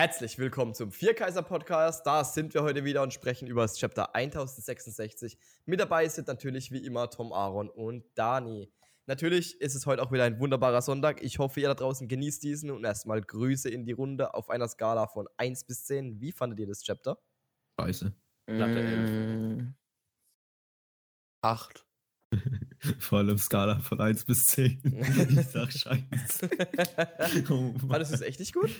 Herzlich willkommen zum Vierkaiser Podcast. Da sind wir heute wieder und sprechen über das Chapter 1066. Mit dabei sind natürlich wie immer Tom Aaron und Dani. Natürlich ist es heute auch wieder ein wunderbarer Sonntag. Ich hoffe, ihr da draußen genießt diesen und erstmal Grüße in die Runde auf einer Skala von 1 bis 10. Wie fandet ihr das Chapter? Scheiße. Platte 11. 8. Vor allem Skala von 1 bis 10. ich sag Scheiße. Oh Mann. Fandest du es echt nicht gut?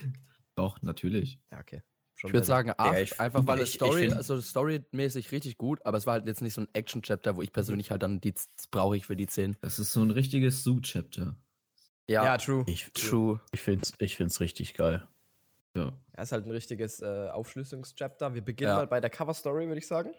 Doch, natürlich. Ja, okay. Schon Ich würde sagen 8, ich- einfach weil ich- es Story, find- also storymäßig richtig gut, aber es war halt jetzt nicht so ein Action-Chapter, wo ich persönlich halt dann die brauche ich für die 10. Das ist so ein richtiges Zoo-Chapter. Ja, true. Ich, True. ich finde es ich find's richtig geil. Ja. Ja, ist halt ein richtiges äh, Aufschlüsselungschapter. Wir beginnen Ja. mal bei der Cover-Story, würde ich sagen.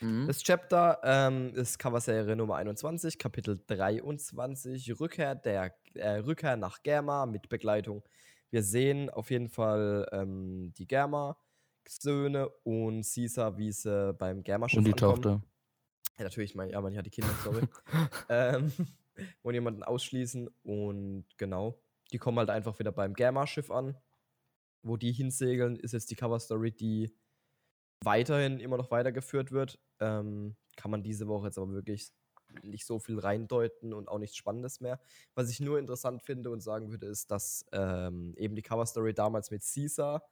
Mhm. Das Chapter ähm, ist Coverserie Nummer 21, Kapitel 23, Rückkehr, der, äh, Rückkehr nach Germa mit Begleitung. Wir sehen auf jeden Fall ähm, die Germa-Söhne und Caesar, wie sie beim Germa-Schiff Und die ankommen. Tochter. Ja, natürlich, mein, ja, man hat die Kinder, sorry. ähm, wollen jemanden ausschließen und genau, die kommen halt einfach wieder beim Germa-Schiff an. Wo die hinsegeln, ist jetzt die Cover-Story, die weiterhin immer noch weitergeführt wird. Ähm, kann man diese Woche jetzt aber wirklich nicht so viel reindeuten und auch nichts Spannendes mehr. Was ich nur interessant finde und sagen würde, ist, dass ähm, eben die Cover-Story damals mit Caesar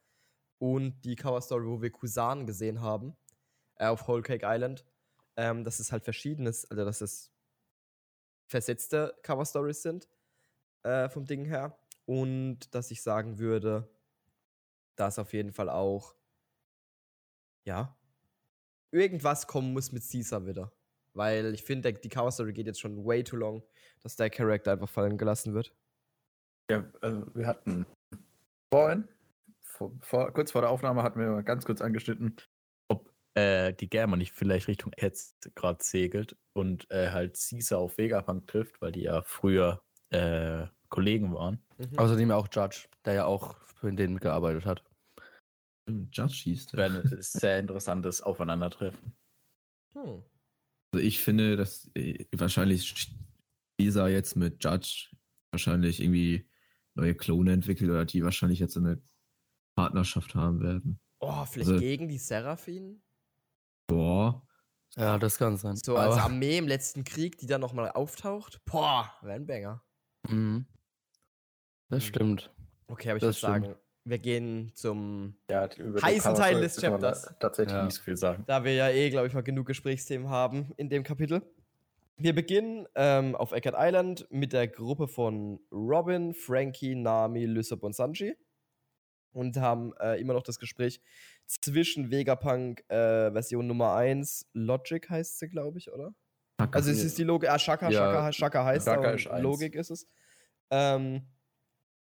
und die Cover-Story, wo wir Kusan gesehen haben, äh, auf Whole Cake Island, ähm, dass es halt verschiedenes, also dass es versetzte Cover-Stories sind äh, vom Ding her. Und dass ich sagen würde, dass auf jeden Fall auch, ja, irgendwas kommen muss mit Caesar wieder. Weil ich finde, die Cover-Story geht jetzt schon way too long, dass der Charakter einfach fallen gelassen wird. Ja, also wir hatten vorhin, vor, vor, kurz vor der Aufnahme, hatten wir mal ganz kurz angeschnitten, ob äh, die Germa nicht vielleicht Richtung jetzt gerade segelt und äh, halt Caesar auf Vegapunk trifft, weil die ja früher äh, Kollegen waren. Mhm. Außerdem ja auch Judge, der ja auch für den mitgearbeitet hat. Judge hieß der. Wäre ein sehr interessantes Aufeinandertreffen. Hm. Also ich finde, dass äh, wahrscheinlich Caesar jetzt mit Judge wahrscheinlich irgendwie neue Klone entwickelt oder die wahrscheinlich jetzt eine Partnerschaft haben werden. Oh, vielleicht Also- gegen die Seraphim? Boah. Ja, das kann sein. So als Armee im letzten Krieg, die dann nochmal auftaucht? Boah, wäre ein Banger. Mhm. Das Mhm. stimmt. Okay, aber ich Das würde stimmt. sagen, wir gehen zum Ja, über Heißen Teil des Chapters. Tatsächlich Ja. nicht so viel sagen. da wir ja eh, glaube ich, mal genug Gesprächsthemen haben in dem Kapitel. Wir beginnen ähm, auf Eckert Island mit der Gruppe von Robin, Frankie, Nami, Lysop und Sanji und haben äh, immer noch das Gespräch zwischen Vegapunk äh, Version Nummer 1, Logic heißt sie, glaube ich, oder? Also es ist die Logik, ah, Shaka, Ja, Shaka, Shaka heißt Shaka. Logik ist es. Ähm,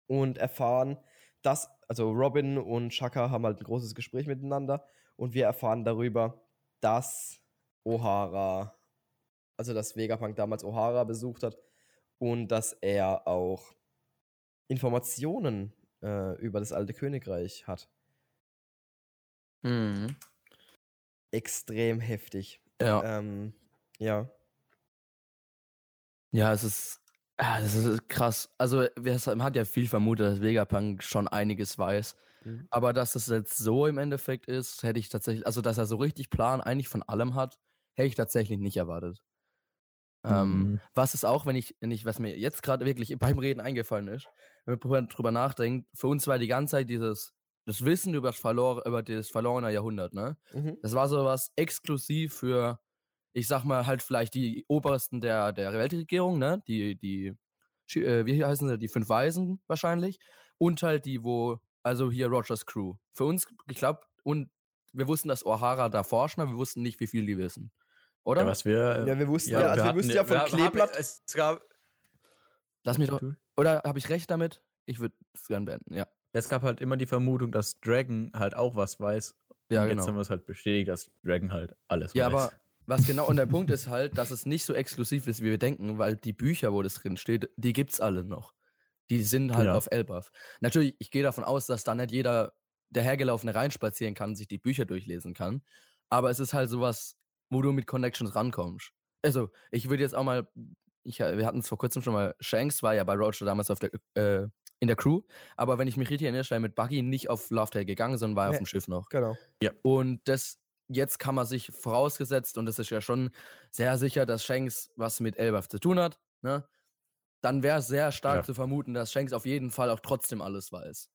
und erfahren, dass, also Robin und Shaka haben halt ein großes Gespräch miteinander und wir erfahren darüber, dass O'Hara, also dass Vegapunk damals O'Hara besucht hat und dass er auch Informationen äh, über das alte Königreich hat. Mhm. Extrem heftig. Ja. Ähm, ja. Ja, es ist, ah, das ist krass. Also, man hat ja viel vermutet, dass Vegapunk schon einiges weiß. Mhm. Aber dass es jetzt so im Endeffekt ist, hätte ich tatsächlich, also dass er so richtig Plan eigentlich von allem hat, hätte ich tatsächlich nicht erwartet. Ähm, Mhm. was ist auch, wenn ich, wenn ich, was mir jetzt gerade wirklich beim Reden eingefallen ist, wenn man drüber- drüber nachdenkt, für uns war die ganze Zeit dieses, das Wissen über das, verlor, über das verlorene Jahrhundert, ne? Mhm. Das war sowas exklusiv für, ich sag mal, halt vielleicht die Obersten der, der Weltregierung, ne? Die, die, äh, wie heißen sie, die fünf Weisen wahrscheinlich. Und halt die, wo, also hier Rogers Crew. Für uns, ich glaube, und wir wussten, dass O'Hara da forschen, aber wir wussten nicht, wie viel die wissen. Oder? Ja, was wir. Ja, wir wussten ja, also wir hatten- wussten ja von haben- Kleeblatt. Es gab, Lass mich doch. Oder habe ich recht damit? Ich würde es gern beenden, ja. es gab halt immer die Vermutung, dass Dragon halt auch was weiß. Ja, Und genau. Jetzt haben wir es halt bestätigt, dass Dragon halt alles Ja, weiß. aber was genau, und der Punkt ist halt, dass es nicht so exklusiv ist, wie wir denken, weil die Bücher, wo das drin steht, die gibt's alle noch. Die sind halt Ja. auf Elbaf. Natürlich, ich gehe davon aus, dass da nicht jeder, der Hergelaufene reinspazieren kann, und sich die Bücher durchlesen kann. Aber es ist halt sowas, wo du mit Connections rankommst. Also, ich würde jetzt auch mal, ich, wir hatten es vor kurzem schon mal, Shanks war ja bei Roger damals der, äh, in der Crew. Aber wenn ich mich richtig erinnere, er mit Buggy nicht auf Loveday gegangen, sondern war Nee. auf dem Schiff noch. Genau. Und das jetzt kann man sich vorausgesetzt, und das ist ja schon sehr sicher, dass Shanks was mit Elbaf zu tun hat, ne? Dann wäre es sehr stark Ja. zu vermuten, dass Shanks auf jeden Fall auch trotzdem alles weiß.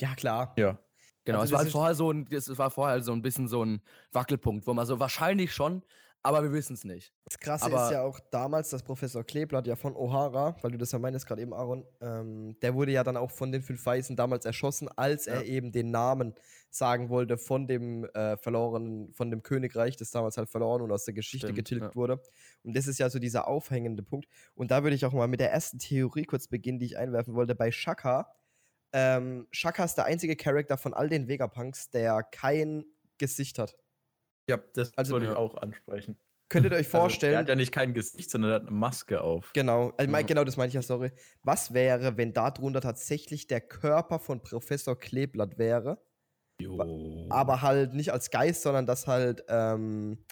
Ja, klar. Ja. Genau, Also es war vorher so ein, es war vorher so ein bisschen so ein Wackelpunkt, wo man so wahrscheinlich schon, aber wir wissen es nicht. Das Krasse Aber- ist ja auch damals, dass Professor Kleeblatt ja von O'Hara, weil du das ja meinst gerade eben, Aaron, ähm, der wurde ja dann auch von den fünf Weißen damals erschossen, als er eben den Namen sagen wollte von dem äh, verlorenen, von dem Königreich, das damals halt verloren und aus der Geschichte Stimmt, getilgt ja. wurde. Und das ist ja so dieser aufhängende Punkt. Und da würde ich auch mal mit der ersten Theorie kurz beginnen, die ich einwerfen wollte. Bei Shaka, ähm, Shaka ist der einzige Charakter von all den Vegapunks, der kein Gesicht hat. Ja, das Also, wollte ich auch ansprechen. Könntet ihr euch Also, vorstellen, er hat ja nicht kein Gesicht, sondern er hat eine Maske auf. Genau, also Mhm. genau das meine ich ja, sorry. Was wäre, wenn darunter tatsächlich der Körper von Professor Kleeblatt wäre, Jo. aber halt nicht als Geist, sondern dass halt ähm,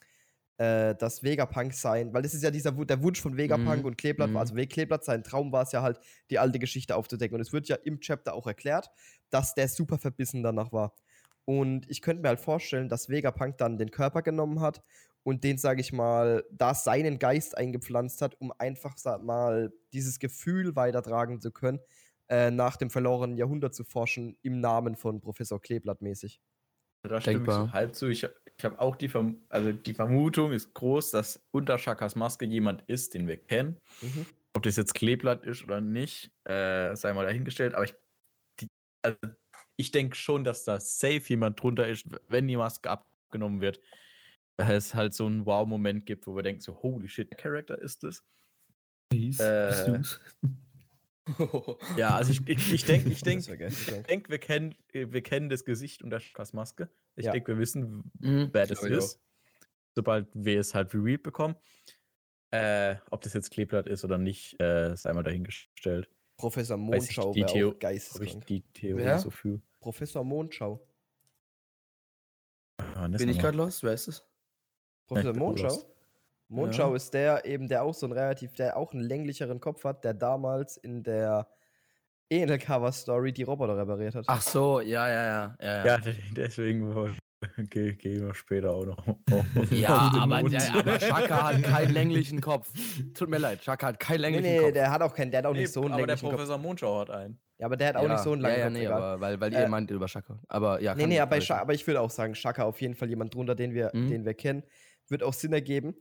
äh, das Vegapunk sein, weil das ist ja dieser der Wunsch von Vegapunk Mhm, und Kleeblatt, war, mhm. also Kleeblatt, sein Traum war es ja halt, die alte Geschichte aufzudecken. Und es wird ja im Chapter auch erklärt, dass der super verbissen danach war. Und ich könnte mir halt vorstellen, dass Vegapunk dann den Körper genommen hat und den, sage ich mal, da seinen Geist eingepflanzt hat, um einfach sag mal dieses Gefühl weitertragen zu können, äh, nach dem verlorenen Jahrhundert zu forschen, im Namen von Professor Kleeblatt mäßig. Da stimme ich Denkbar. so halb zu. Ich, ich habe auch die, Verm also die Vermutung ist groß, dass unter Shakas Maske jemand ist, den wir kennen. Mhm. Ob das jetzt Kleeblatt ist oder nicht, äh, sei mal dahingestellt. Aber ich, die, also ich denke schon, dass da safe jemand drunter ist, wenn die Maske abgenommen wird. Dass es halt so einen Wow-Moment gibt, wo wir denken so, holy shit, der Charakter ist es. Peace. Äh? Ja, also ich, denke, ich Das denke, ich denk, wir, kennen, wir kennen das Gesicht unter Shakas Maske. Ich Ja. denke, wir wissen, Mhm. wer das auch. ist. Sobald wir es halt revealed bekommen. Äh, ob das jetzt Kleeblatt ist oder nicht, äh, sei mal dahingestellt. Professor ich Mondschau die wäre auch Ob ich geisteskrank. die Theorie Wer? so fühle. Professor Mondschau. Ah, Bin ich gerade los? Wer ist es? Professor bin Mondschau? Mondschau Ja. ist der eben, der auch so einen relativ, der auch einen länglicheren Kopf hat, der damals in der Enel-Cover-Story die Roboter repariert hat. Ach so, ja, ja, ja. Ja, Ja, de- deswegen gehen wir später auch noch. ja auf den aber, der, aber Shaka hat keinen länglichen Kopf. Tut mir leid, Shaka hat keinen nee, länglichen nee, Kopf. der hat auch keinen, der hat auch Nee, nicht so einen aber der länglichen Kopf. Professor Mondschau hat einen. Ja, aber der hat auch ja, nicht so einen langen ja, ja, Kopf. nee, aber weil, weil Äh, ihr meint über Shaka. Aber ja, nee, nee, aber, aber ich würde auch sagen, Shaka auf jeden Fall jemand drunter, den wir, Mhm. den wir kennen. Wird auch Sinn ergeben.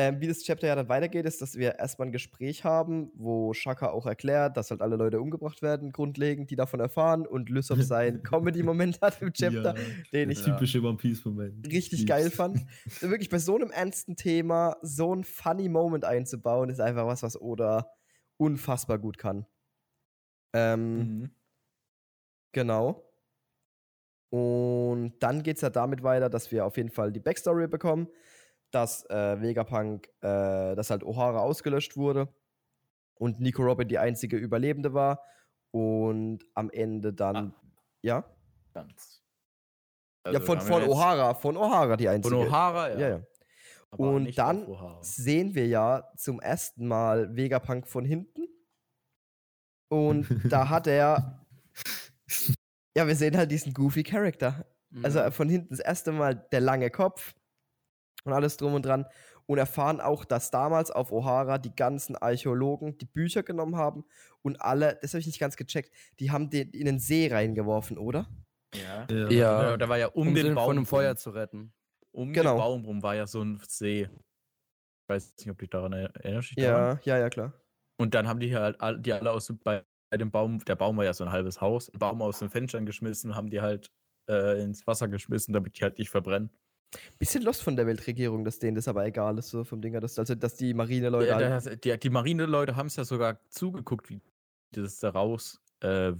Ähm, wie das Chapter ja dann weitergeht, ist, dass wir erstmal ein Gespräch haben, wo Shaka auch erklärt, dass halt alle Leute umgebracht werden, grundlegend, die davon erfahren und Lysop seinen Comedy-Moment hat im Chapter, den ich typische One Piece-Moment. richtig Lieb's. geil fand. Wirklich bei so einem ernsten Thema so ein funny Moment einzubauen, ist einfach was, was Oda unfassbar gut kann. Ähm, Mhm. Genau. Und dann geht es ja damit weiter, dass wir auf jeden Fall die Backstory bekommen, dass äh, Vegapunk, äh, dass halt O'Hara ausgelöscht wurde und Nico Robin die einzige Überlebende war. Und am Ende dann, ja? Ganz. ja, Also von, haben von jetzt- O'Hara, von O'Hara die Von einzige. O'Hara, ja. Ja, ja. Und dann sehen wir ja zum ersten Mal Vegapunk von hinten. Und da hat er. Ja, wir sehen halt diesen goofy Charakter. Also Mhm. von hinten das erste Mal der lange Kopf und alles drum und dran. Und erfahren auch, dass damals auf O'Hara die ganzen Archäologen die Bücher genommen haben und alle, das habe ich nicht ganz gecheckt, die haben den in den See reingeworfen, oder? Ja. Ja. Da war ja um, um den den Baum von einem Feuer rum. zu retten. Um Genau. den Baum rum war ja so ein See. Ich weiß nicht, ob du dich daran er- erinnerst. daran? Ja, ja, ja, klar. Und dann haben die halt all- die alle aus dem- bei dem Baum, der Baum war ja so ein halbes Haus, Baum aus den Fenstern geschmissen, haben die halt äh, ins Wasser geschmissen, damit die halt nicht verbrennen. Bisschen lost von der Weltregierung, dass denen das aber egal ist, so vom Ding her, dass, also, dass die Marineleute. Ja, halt, der- die, die Marineleute haben es ja sogar zugeguckt, wie die das da raus äh.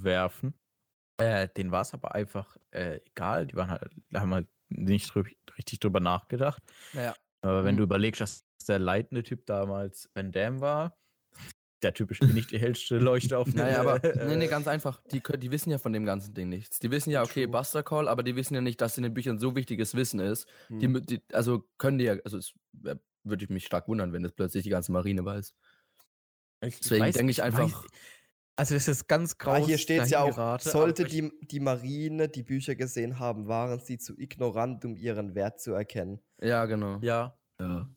Äh, denen war es aber einfach äh, egal. Die waren halt, haben halt nicht drü- richtig drüber nachgedacht. Ja. Aber wenn Mhm. du überlegst, dass der leitende Typ damals Van Damme war, der typisch nicht die hellste Leuchte auf Naja, aber nee, nee, ganz einfach. Die, die wissen ja von dem ganzen Ding nichts. Die wissen ja, okay, True. Buster Call, aber die wissen ja nicht, dass in den Büchern so wichtiges Wissen ist. Die, hm. die, also können die ja, also es würde ich mich stark wundern, wenn das plötzlich die ganze Marine weiß. Ich Deswegen weiß- denke ich einfach- weiß- Also das ist ganz grau. Ah, hier steht es ja auch, sollte die, die Marine die Bücher gesehen haben, waren sie zu ignorant, um ihren Wert zu erkennen. Ja, genau. Ja. Ja.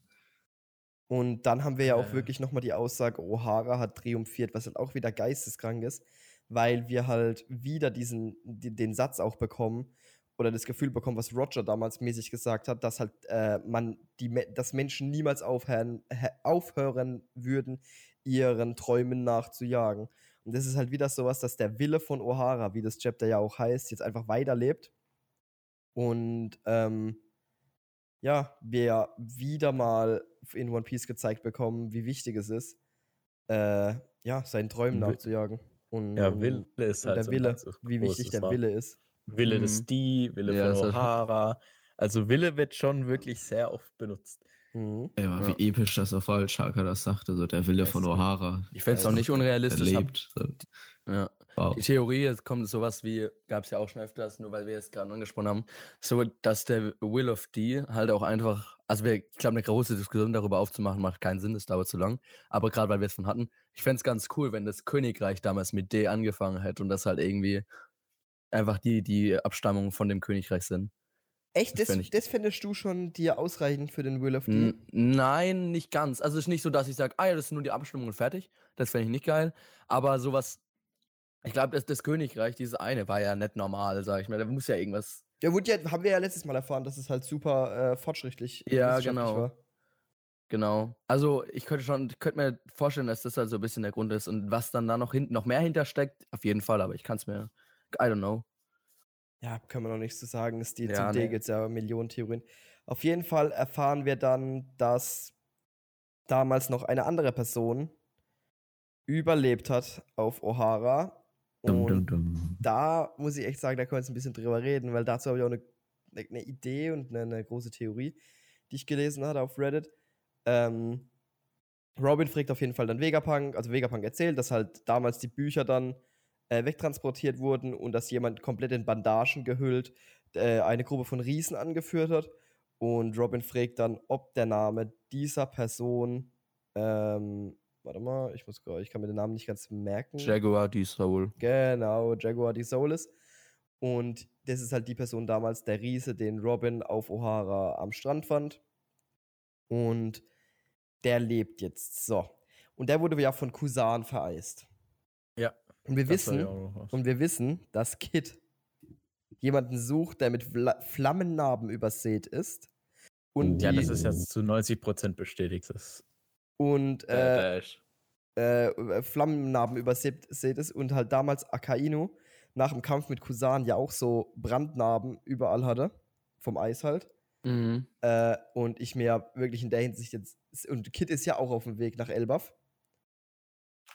Und dann haben wir ja auch Äh. wirklich nochmal die Aussage, O'Hara hat triumphiert, was halt auch wieder geisteskrank ist, weil wir halt wieder diesen, die, den Satz auch bekommen oder das Gefühl bekommen, was Roger damals mäßig gesagt hat, dass halt äh, man die, dass Menschen niemals aufhören, aufhören würden, ihren Träumen nachzujagen. Und das ist halt wieder sowas, dass der Wille von O'Hara, wie das Chapter ja auch heißt, jetzt einfach weiterlebt. Und ähm, ja, wir wieder mal in One Piece gezeigt bekommen, wie wichtig es ist, äh, ja, seinen Träumen nachzujagen. Und, Ja, Wille ist und halt der so Wille, ganz wie wichtig der. Wille ist. Wille Mhm. des Die, Wille Ja, von halt- O'Hara. Also Wille wird schon wirklich sehr oft benutzt. Mhm. Ja, Ja. wie episch das auf Shaka das sagte, so der Wille von O'Hara. Ich fände es auch Also, nicht unrealistisch. Erlebt. So. ja. Wow. Die Theorie, es kommt sowas wie, gab es ja auch schon öfters, nur weil wir es gerade angesprochen haben, so, dass der Will of D halt auch einfach, also wir, ich glaube, eine große Diskussion darüber aufzumachen, macht keinen Sinn, das dauert zu lang. Aber gerade weil wir es von hatten, ich fände es ganz cool, wenn das Königreich damals mit D angefangen hätte und das halt irgendwie einfach die, die Abstammung von dem Königreich sind. Echt, Das das, das findest du schon dir ausreichend für den Will of D? Nein, nicht ganz. Also es ist nicht so, dass ich sage, ah ja, das sind nur die Abstimmung und fertig. Das fände ich nicht geil. Aber sowas, ich glaube, das, das Königreich, dieses eine, war ja nicht normal, sag ich mal. Da muss ja irgendwas. Ja, wurde ja, haben wir ja letztes Mal erfahren, dass es halt super äh, fortschrittlich Ja, genau. war. Genau. Also ich könnte schon, ich könnte mir vorstellen, dass das halt so ein bisschen der Grund ist. Und was dann da noch hinten noch mehr hintersteckt, auf jeden Fall, aber ich kann es mir. I don't know. Ja, können wir noch nichts zu sagen. Es die, Ja, zum D nee. gibt es ja Millionen Theorien. Auf jeden Fall erfahren wir dann, dass damals noch eine andere Person überlebt hat auf O'Hara. Dum, Und dum, dum. da muss ich echt sagen, da können wir jetzt ein bisschen drüber reden, weil dazu habe ich auch eine, eine, eine Idee und eine, eine große Theorie, die ich gelesen hatte auf Reddit. Ähm, Robin fragt auf jeden Fall dann Vegapunk, also Vegapunk erzählt, dass halt damals die Bücher dann äh, wegtransportiert wurden und dass jemand komplett in Bandagen gehüllt äh, eine Gruppe von Riesen angeführt hat. Und Robin fragt dann, ob der Name dieser Person, ähm, warte mal, ich muss, ich kann mir den Namen nicht ganz merken. Jaguar, die Soul. Genau, Jaguar die Soulis. Und das ist halt die Person damals, der Riese, den Robin auf O'Hara am Strand fand. Und der lebt jetzt. So. Und der wurde ja von Kusan vereist. Ja. Und wir wissen, und wir wissen, dass Kid jemanden sucht, der mit Vla Flammennarben übersät ist. Und, Ja, das ist jetzt zu 90% bestätigt. Das, und äh, äh, Dash. äh, Flammennarben übersät sät ist und halt damals Akainu nach dem Kampf mit Kusan ja auch so Brandnarben überall hatte. Vom Eis halt. Mhm. Äh, und ich mir ja wirklich in der Hinsicht jetzt. Und Kid ist ja auch auf dem Weg nach Elbaf.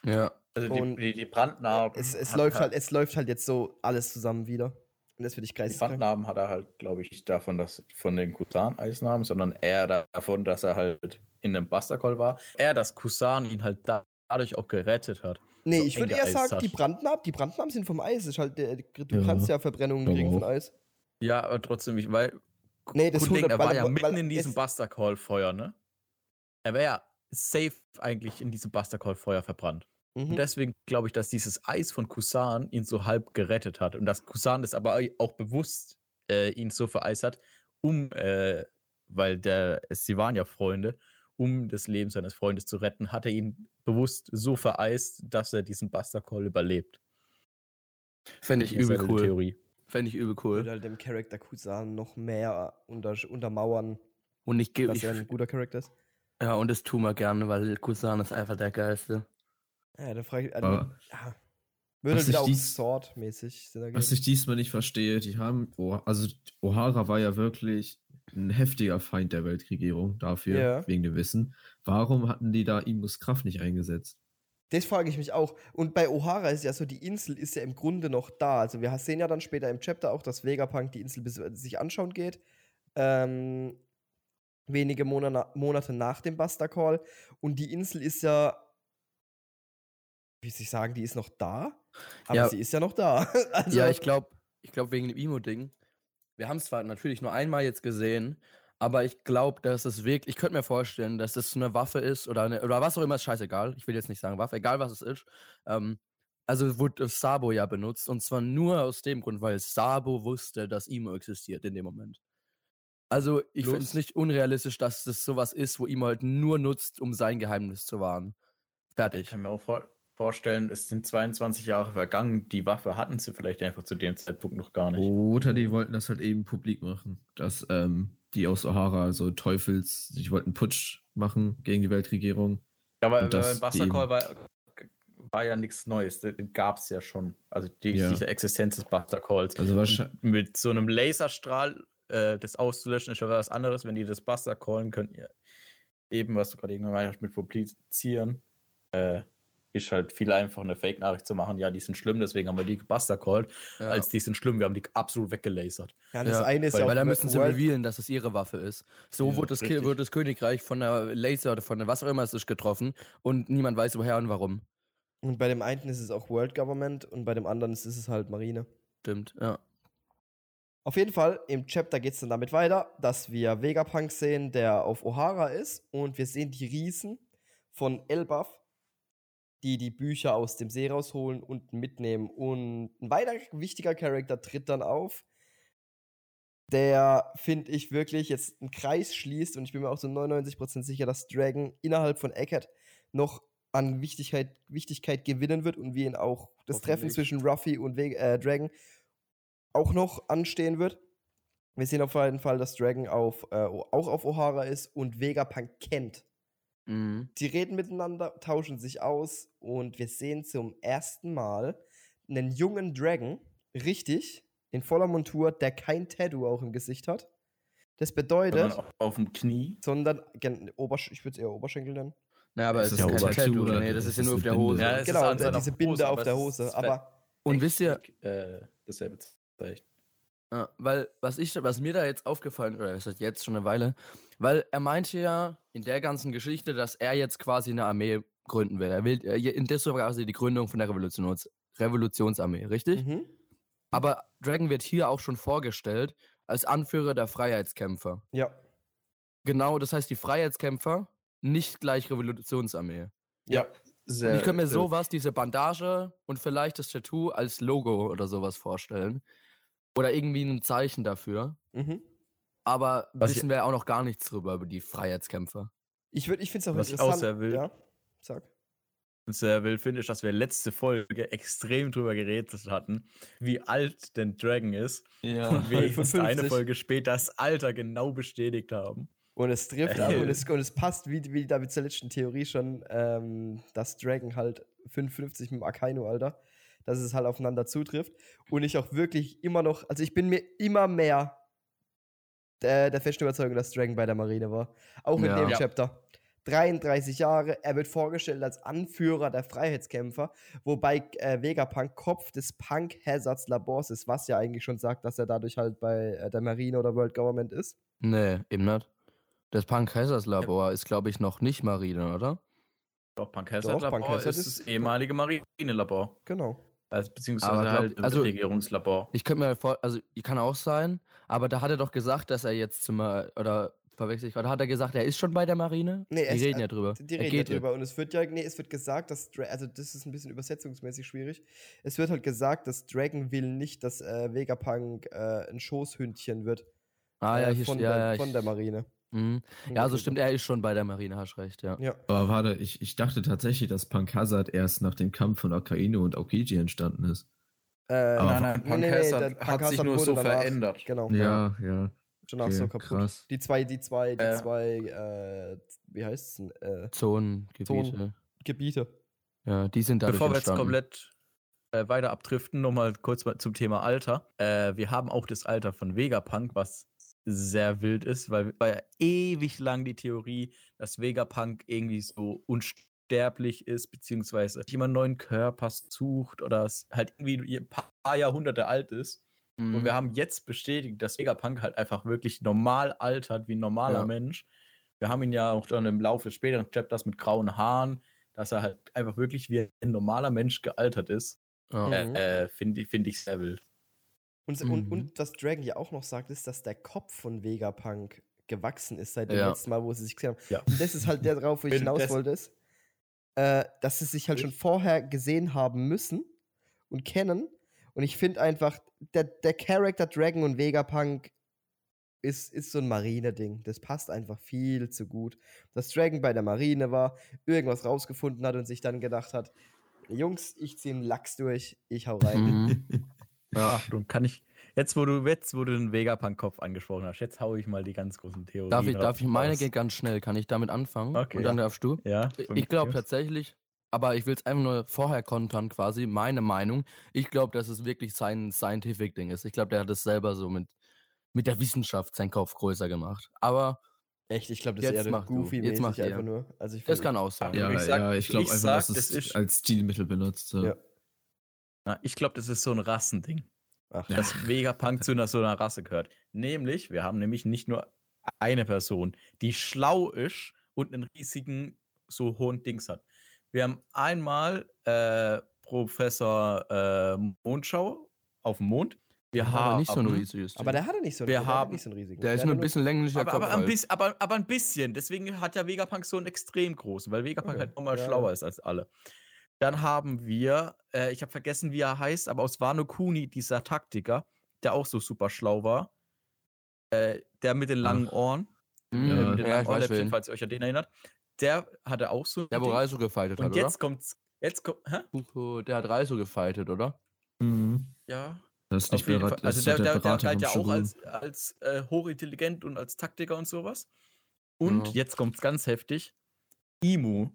Ja. Also und die, die, die Brandnarben. Es, es, läuft halt, es läuft halt jetzt so alles zusammen wieder. Und das finde ich Die geisteskrank. Brandnarben hat er halt, glaube ich, davon, dass von den Kusan-Eisnamen, sondern eher davon, dass er halt in einem Bustercall war. Er, dass Kusan ihn halt da, dadurch auch gerettet hat. Nee, so ich würde eher sagen, die hat. Brandnarben, die Brandnarben sind vom Eis. Ist halt, der, du Ja. kannst ja Verbrennungen kriegen von Eis. Ja, aber trotzdem, ich, weil. Nee, das grundlegend, er war weil- ja mitten weil in diesem es- Buster Call Feuer, ne? Er wäre ja safe eigentlich in diesem Buster Call Feuer verbrannt. Mhm. Und deswegen glaube ich, dass dieses Eis von Kusan ihn so halb gerettet hat. Und dass Kusan das aber auch bewusst äh, ihn so vereist hat, um, äh, weil der, sie waren ja Freunde, um das Leben seines Freundes zu retten, hat er ihn bewusst so vereist, dass er diesen Buster Call überlebt. Fände ich übel cool. Theorie. Fände ich übel würde cool. halt dem Charakter Kusan noch mehr unter, untermauern, Und ich gebe. dass er ein guter Charakter ist. Ja, und das tun wir gerne, weil Kusan ist einfach der geilste. Ja, dann frage ich. Also, ja. Würde was wieder ich auch dies- Sword-mäßig. Was ich diesmal nicht verstehe, die haben, oh, also O'Hara war ja wirklich ein heftiger Feind der Weltregierung dafür, Ja. wegen dem Wissen. Warum hatten die da Imus Kraft nicht eingesetzt? Das frage ich mich auch. Und bei O'Hara ist ja so, die Insel ist ja im Grunde noch da. Also wir sehen ja dann später im Chapter auch, dass Vegapunk die Insel bis, sich anschauen geht. Ähm, wenige Monate, Monate nach dem Buster Call. Und die Insel ist ja, wie soll ich sagen, die ist noch da. Aber Ja. sie ist ja noch da. also, ja, ich glaube, ich glaube wegen dem Emo-Ding. Wir haben es zwar natürlich nur einmal jetzt gesehen, aber ich glaube, dass es wirklich, ich könnte mir vorstellen, dass es eine Waffe ist oder, eine, oder was auch immer, ist scheißegal. Ich will jetzt nicht sagen Waffe, egal was es ist. Ähm, Also wurde Sabo ja benutzt und zwar nur aus dem Grund, weil Sabo wusste, dass Emo existiert in dem Moment. Also ich finde es nicht unrealistisch, dass das sowas ist, wo Emo halt nur nutzt, um sein Geheimnis zu wahren. Ich Fertig. kann mir auch vor vorstellen, es sind 22 Jahre vergangen. Die Waffe hatten sie vielleicht einfach zu dem Zeitpunkt noch gar nicht. Oder die wollten das halt eben publik machen. Dass ähm, die aus O'Hara, so Teufels, die wollten Putsch machen gegen die Weltregierung. Aber Und das äh, Buster die- Call war, war ja nichts Neues. Den gab es ja schon. Also die, Ja. diese Existenz des Buster Calls. Also wahrscheinlich. Mit so einem Laserstrahl äh, das auszulöschen, ist ja was anderes. Wenn die das Buster callen, könnt ihr eben, was du gerade eben gemeint hast, mit publizieren. Äh, ist halt viel einfacher, eine Fake-Nachricht zu machen. Ja, die sind schlimm, deswegen haben wir die Buster called, Ja. als die sind schlimm. Wir haben die absolut weggelasert. Ja, das Ja, eine ist weil- ja auch Weil da müssen sie revealen, dass es ihre Waffe ist. So Ja, wurde, das, wurde das Königreich von der Laser oder von der was auch immer es ist getroffen und niemand weiß woher und warum. Und bei dem einen ist es auch World Government und bei dem anderen ist es halt Marine. Stimmt, ja. Auf jeden Fall, im Chapter geht es dann damit weiter, dass wir Vegapunk sehen, der auf O'Hara ist und wir sehen die Riesen von Elbaf, die die Bücher aus dem See rausholen und mitnehmen. Und ein weiterer wichtiger Charakter tritt dann auf, der, finde ich, wirklich jetzt einen Kreis schließt und ich bin mir auch so 99% sicher, dass Dragon innerhalb von Eckert noch an Wichtigkeit, Wichtigkeit gewinnen wird und wir ihn auch das Treffen zwischen Ruffy und Ve äh, Dragon auch noch anstehen wird. Wir sehen auf jeden Fall, dass Dragon auf, äh, auch auf O'Hara ist und Vegapunk kennt. Mhm. Sie reden miteinander, tauschen sich aus und wir sehen zum ersten Mal einen jungen Dragon, richtig, in voller Montur, der kein Tattoo auch im Gesicht hat. Das bedeutet, Sondern auf, auf dem Knie. sondern, Obersch ich würde es eher Oberschenkel nennen. Naja, aber Ist es das ist ein kein Tattoo Tattoo. oder Nee, das ist ist ja das nur auf eine der Binde? Hose. Ja, es ist genau, diese Binde Hose, auf der Hose. ist Aber Und wisst ihr, Äh, dasselbe Zeichen. Ja, weil was ich, was mir da jetzt aufgefallen, oder ist das jetzt schon eine Weile, weil er meinte ja in der ganzen Geschichte, dass er jetzt quasi eine Armee gründen will. Er will, äh, in das quasi die Gründung von der Revolutions Revolutionsarmee, richtig? mhm. Aber Dragon wird hier auch schon vorgestellt als Anführer der Freiheitskämpfer. ja. Genau, das heißt die Freiheitskämpfer nicht gleich Revolutionsarmee. Ja. Sehr, Und ich könnte mir äh, sowas, diese Bandage und vielleicht das Tattoo als Logo oder sowas vorstellen. Oder irgendwie ein Zeichen dafür. Mhm. Aber Was ich- wissen wir auch noch gar nichts drüber, über die Freiheitskämpfer. Ich, würd- ich finde es auch Was ich auch interessant. sehr will- Ja, sag. sehr will, finde ich, dass wir letzte Folge extrem drüber geredet hatten, wie alt denn Dragon ist. Ja. Und wir jetzt 55. eine Folge später das Alter genau bestätigt haben. Und es trifft Äh. ab und es, und es passt, wie, wie David zur letzten Theorie schon, ähm, dass Dragon halt 55 mit dem Akainu-Alter, dass es halt aufeinander zutrifft. Und ich auch wirklich immer noch, also ich bin mir immer mehr der, der festen Überzeugung, dass Dragon bei der Marine war. Auch in Ja. dem Ja. Chapter. 33 Jahre, er wird vorgestellt als Anführer der Freiheitskämpfer, wobei äh, Vegapunk Kopf des Punk Hazards Labors ist, was ja eigentlich schon sagt, dass er dadurch halt bei äh, der Marine oder World Government ist. Nee, eben nicht. Das Punk Kaisers Labor ist, glaube ich, noch nicht Marine, oder? Doch, Punk Doch, Hazard Punk Labor Hazard ist ist- das ehemalige Marinelabor. Genau. Also, beziehungsweise glaub- halt also- Regierungslabor. Ich könnte mir vor, also kann auch sein, aber da hat er doch gesagt, dass er jetzt zum, äh, oder verwechsel ich gerade, hat er gesagt, er ist schon bei der Marine? Nee, Die reden äh, ja drüber. Die Er reden geht darüber und es wird ja, nee, es wird gesagt, dass, Dra also das ist ein bisschen übersetzungsmäßig schwierig. Es wird halt gesagt, dass Dragon will nicht, dass äh, Vegapunk äh, ein Schoßhündchen wird Ah ja, äh, hier von, st- ja, der, ja, von der Marine. Mhm. Ja, also stimmt, er ist schon bei der Marine, hast recht, ja. Ja. Aber warte, ich, ich dachte tatsächlich, dass Punk Hazard erst nach dem Kampf von Akainu und Aokiji entstanden ist. Äh, Aber- nein, nein, nee, Punk nee, nee, Hazard der Punk hat sich Hazard nur wurde so danach- verändert. Genau. Ja, ja. Schon auch okay, so kaputt. krass. Die zwei, die zwei, die Äh. zwei, äh, wie heißt es denn? Äh, Zonengebiete. Zonen. Gebiete. Ja, die sind dadurch Bevor wir jetzt komplett äh, weiter abdriften, nochmal kurz mal zum Thema Alter. Äh, wir haben auch das Alter von Vegapunk, was sehr wild ist, weil war ja ewig lang die Theorie, dass Vegapunk irgendwie so unsterblich ist, beziehungsweise jemand neuen Körper sucht oder es halt irgendwie ein paar Jahrhunderte alt ist. Mhm. Und wir haben jetzt bestätigt, dass Vegapunk halt einfach wirklich normal altert, wie ein normaler Ja. Mensch. Wir haben ihn ja auch dann im Laufe des späteren Chapters mit grauen Haaren, dass er halt einfach wirklich wie ein normaler Mensch gealtert ist. Mhm. Äh, äh, Finde find ich sehr wild. Und, und, Mhm. und was Dragon ja auch noch sagt, ist, dass der Kopf von Vegapunk gewachsen ist seit dem Ja. letzten Mal, wo sie sich gesehen haben. Ja. Und das ist halt der drauf, wo ich hinaus wollte, ist, äh, dass sie sich halt schon vorher gesehen haben müssen, und kennen. Und ich finde einfach, der, der Charakter Dragon und Vegapunk ist, ist so ein Marine-Ding. Das passt einfach viel zu gut. Dass Dragon bei der Marine war, irgendwas rausgefunden hat und sich dann gedacht hat, Jungs, ich ziehe einen Lachs durch, ich hau rein. Mhm. Ja, Achtung, kann ich. Jetzt, wo du, jetzt, wo du den Vegapunk-Kopf angesprochen hast, jetzt hau ich mal die ganz großen Theorien. Darf ich, darf ich meine raus. geht ganz schnell. Kann ich damit anfangen? Okay. Und dann darfst du? Ja, Ich glaube tatsächlich, aber ich will es einfach nur vorher kontern quasi, meine Meinung. Ich glaube, dass es wirklich sein Scientific-Ding ist. Ich glaube, der hat es selber so mit, mit der Wissenschaft seinen Kopf größer gemacht. Aber Echt, ich glaube, das ist Jetzt eher goofy Jetzt mach mäßig ihr. einfach nur. Also ich das kann auch sein. Ja, ich sag- ja, ich glaube einfach, sag, dass es das ist- als Stilmittel benutzt. Ja. Ja. Na, ich glaube, das ist so ein Rassending. Ach, Ja. dass Vegapunk zu einer, so einer Rasse gehört. Nämlich, wir haben nämlich nicht nur eine Person, die schlau ist und einen riesigen, so hohen Dings hat. Wir haben einmal äh, Professor äh, Mondschau auf dem Mond. Wir aber haben nicht so ein riesiges. Aber Ding. der hatte nicht so, Wir der haben- nicht so einen riesigen. der ist hatte nur ein bisschen länglicher aber, Kopf. aber, ein halt. bisschen, aber, aber ein bisschen. Deswegen hat ja Vegapunk so einen extrem großen, weil Vegapunk Okay. halt nochmal Ja, schlauer ja. ist als alle. Dann haben wir, äh, ich habe vergessen, wie er heißt, aber aus Wano Kuni, dieser Taktiker, der auch so super schlau war. Äh, der mit den langen Ohren. Mhm. äh, Ja. mit den ja, langen ich weiß Ohrläppchen, wen. falls ihr euch an den erinnert. Der hatte auch so. Der, wo. Reiso gefightet hat, Und jetzt kommt's. Jetzt kommt. Hä? oder? Der hat Reiso gefightet, oder? Mhm. Ja. Das ist nicht Auf jeden Berat, Also der, der, der galt ja auch als, als äh, hochintelligent und als Taktiker und sowas. Und Ja. jetzt kommt's ganz heftig. Imu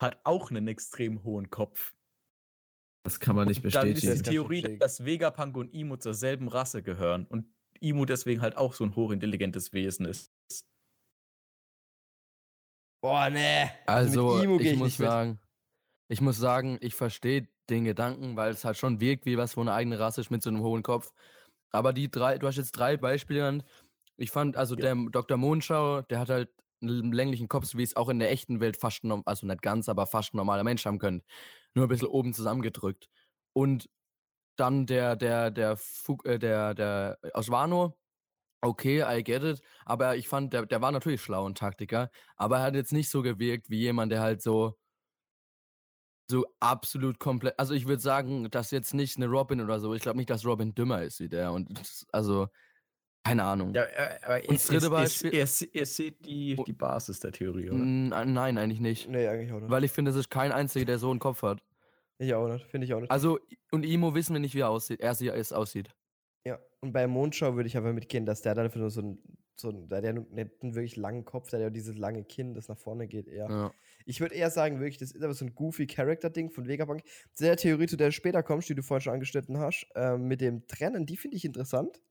hat auch einen extrem hohen Kopf. Das kann man nicht Und dann ist bestätigen. die Theorie, bestätigen. dass Vegapunk und Imu zur selben Rasse gehören und Imu deswegen halt auch so ein hochintelligentes Wesen ist. Boah, nee. Also, ich, ich muss mit. sagen, ich muss sagen, ich verstehe den Gedanken, weil es halt schon wirkt wie was, wo eine eigene Rasse ist mit so einem hohen Kopf. Aber die drei, du hast jetzt drei Beispiele genannt. Ich fand, also der Dr. Mondschau, der hat halt einen länglichen Kopf, wie es auch in der echten Welt fast, also nicht ganz, aber fast ein normaler Mensch haben könnte. Nur ein bisschen oben zusammengedrückt. Und dann der, der, der, Fug, äh, der, der Wano, okay, I get it. Aber ich fand, der, der war natürlich schlau und Taktiker, aber er hat jetzt nicht so gewirkt wie jemand, der halt so so absolut komplett. Also ich würde sagen, dass jetzt nicht eine Robin oder so. Ich glaube nicht, dass Robin dümmer ist wie der. Und das- also keine Ahnung. Ja, äh, aber Und das dritte Beispiel- ihr, seht die, die Basis der Theorie, oder? N- Nein, eigentlich nicht. Nee, eigentlich auch nicht. Weil ich finde, es ist kein einziger, der so einen Kopf hat. ich auch nicht. Finde ich auch nicht. Also, und Imo wissen wir nicht, wie er aussieht. Er sie- es aussieht. Ja, und bei Mondschau würde ich einfach mitgehen, dass der dann einfach nur so ein, so ein der, der hat nicht einen wirklich langen Kopf, der hat ja dieses lange Kinn, das nach vorne geht eher. Ja. Ich würde eher sagen, wirklich, das ist aber so ein goofy Character-Ding von Vegapunk. Zu der Theorie, zu der du später kommst, die du vorhin schon angeschnitten hast, ähm, mit dem Trennen, die finde ich interessant.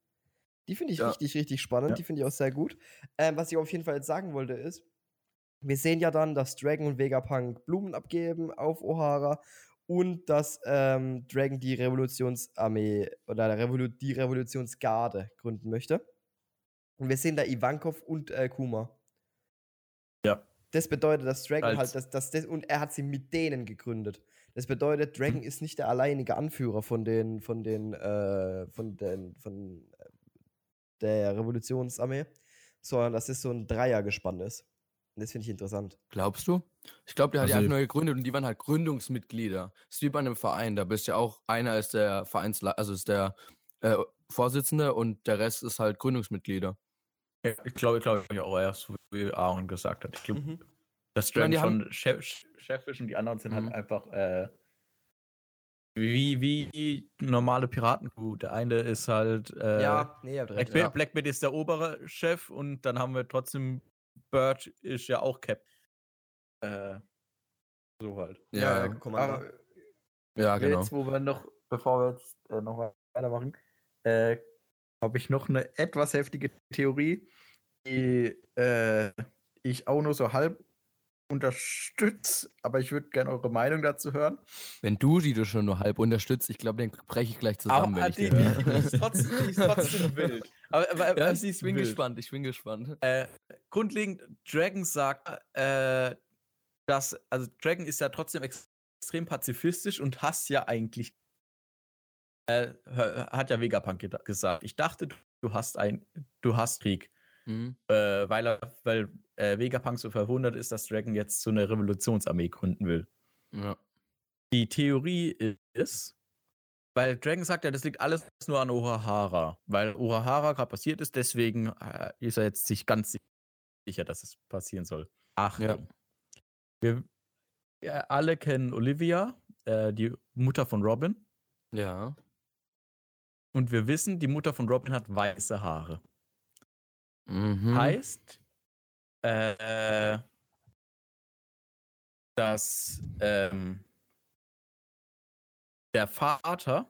Die finde ich Ja. richtig, richtig spannend. Ja. Die finde ich auch sehr gut. Ähm, was ich auf jeden Fall jetzt sagen wollte, ist, wir sehen ja dann, dass Dragon und Vegapunk Blumen abgeben auf O'Hara und dass ähm, Dragon die Revolutionsarmee oder der Revolu die Revolutionsgarde gründen möchte. Und wir sehen da Ivankov und äh, Kuma. Ja. Das bedeutet, dass Dragon Als- halt, dass, dass das, und er hat sie mit denen gegründet. Das bedeutet, Dragon Mhm. ist nicht der alleinige Anführer von den, von den, äh, von den, von der Revolutionsarmee, sondern dass es so ein Dreiergespann ist. Und das finde ich interessant. Glaubst du? Ich glaube, der hat die Also- einfach neu gegründet und die waren halt Gründungsmitglieder. Das ist wie bei einem Verein. Da bist ja auch einer ist der Vereinsleiter, also ist der äh, Vorsitzende und der Rest ist halt Gründungsmitglieder. Ja, ich glaube, ich glaube auch erst, so wie Aaron gesagt hat. Ich glaube, Mhm. Ich Dragon die schon Chef, Chef ist und die anderen sind Mhm. halt einfach äh, wie, wie normale Piratencrew. Der eine ist halt äh, nee, ihr habt recht. Blackbeard, ja. Blackbeard ist der obere Chef und dann haben wir trotzdem Birch ist ja auch Cap. Äh, so halt. Ja, Commander. Aber ja genau. Jetzt, wo wir noch, bevor wir jetzt äh, noch weitermachen, äh, habe ich noch eine etwas heftige Theorie, die äh, ich auch nur so halb unterstütze, aber ich würde gerne eure Meinung dazu hören. Wenn du die du schon nur halb unterstützt, ich glaube, den breche ich gleich zusammen, wenn ich die, die die, höre. die ist trotzdem, die ist trotzdem wild. Aber, aber, Ja, aber ich ist bin wild. gespannt, ich bin gespannt. Äh, grundlegend, Dragon sagt, äh, dass, also Dragon ist ja trotzdem ex extrem pazifistisch und hasst ja eigentlich, äh, hat ja Vegapunk gesagt. Ich dachte, du hast ein, du hast Krieg, Mhm. äh, weil er, weil äh, Vegapunk so verwundert ist, dass Dragon jetzt so eine Revolutionsarmee gründen will. Ja. Die Theorie ist, weil Dragon sagt ja, das liegt alles nur an Urahara. Weil Urahara gerade passiert ist, deswegen äh, ist er jetzt sich ganz sicher, dass es passieren soll. Achtung. Wir, wir alle kennen Olivia, äh, die Mutter von Robin. Ja. Und wir wissen, die Mutter von Robin hat weiße Haare. Mhm. Heißt, äh, dass ähm, der Vater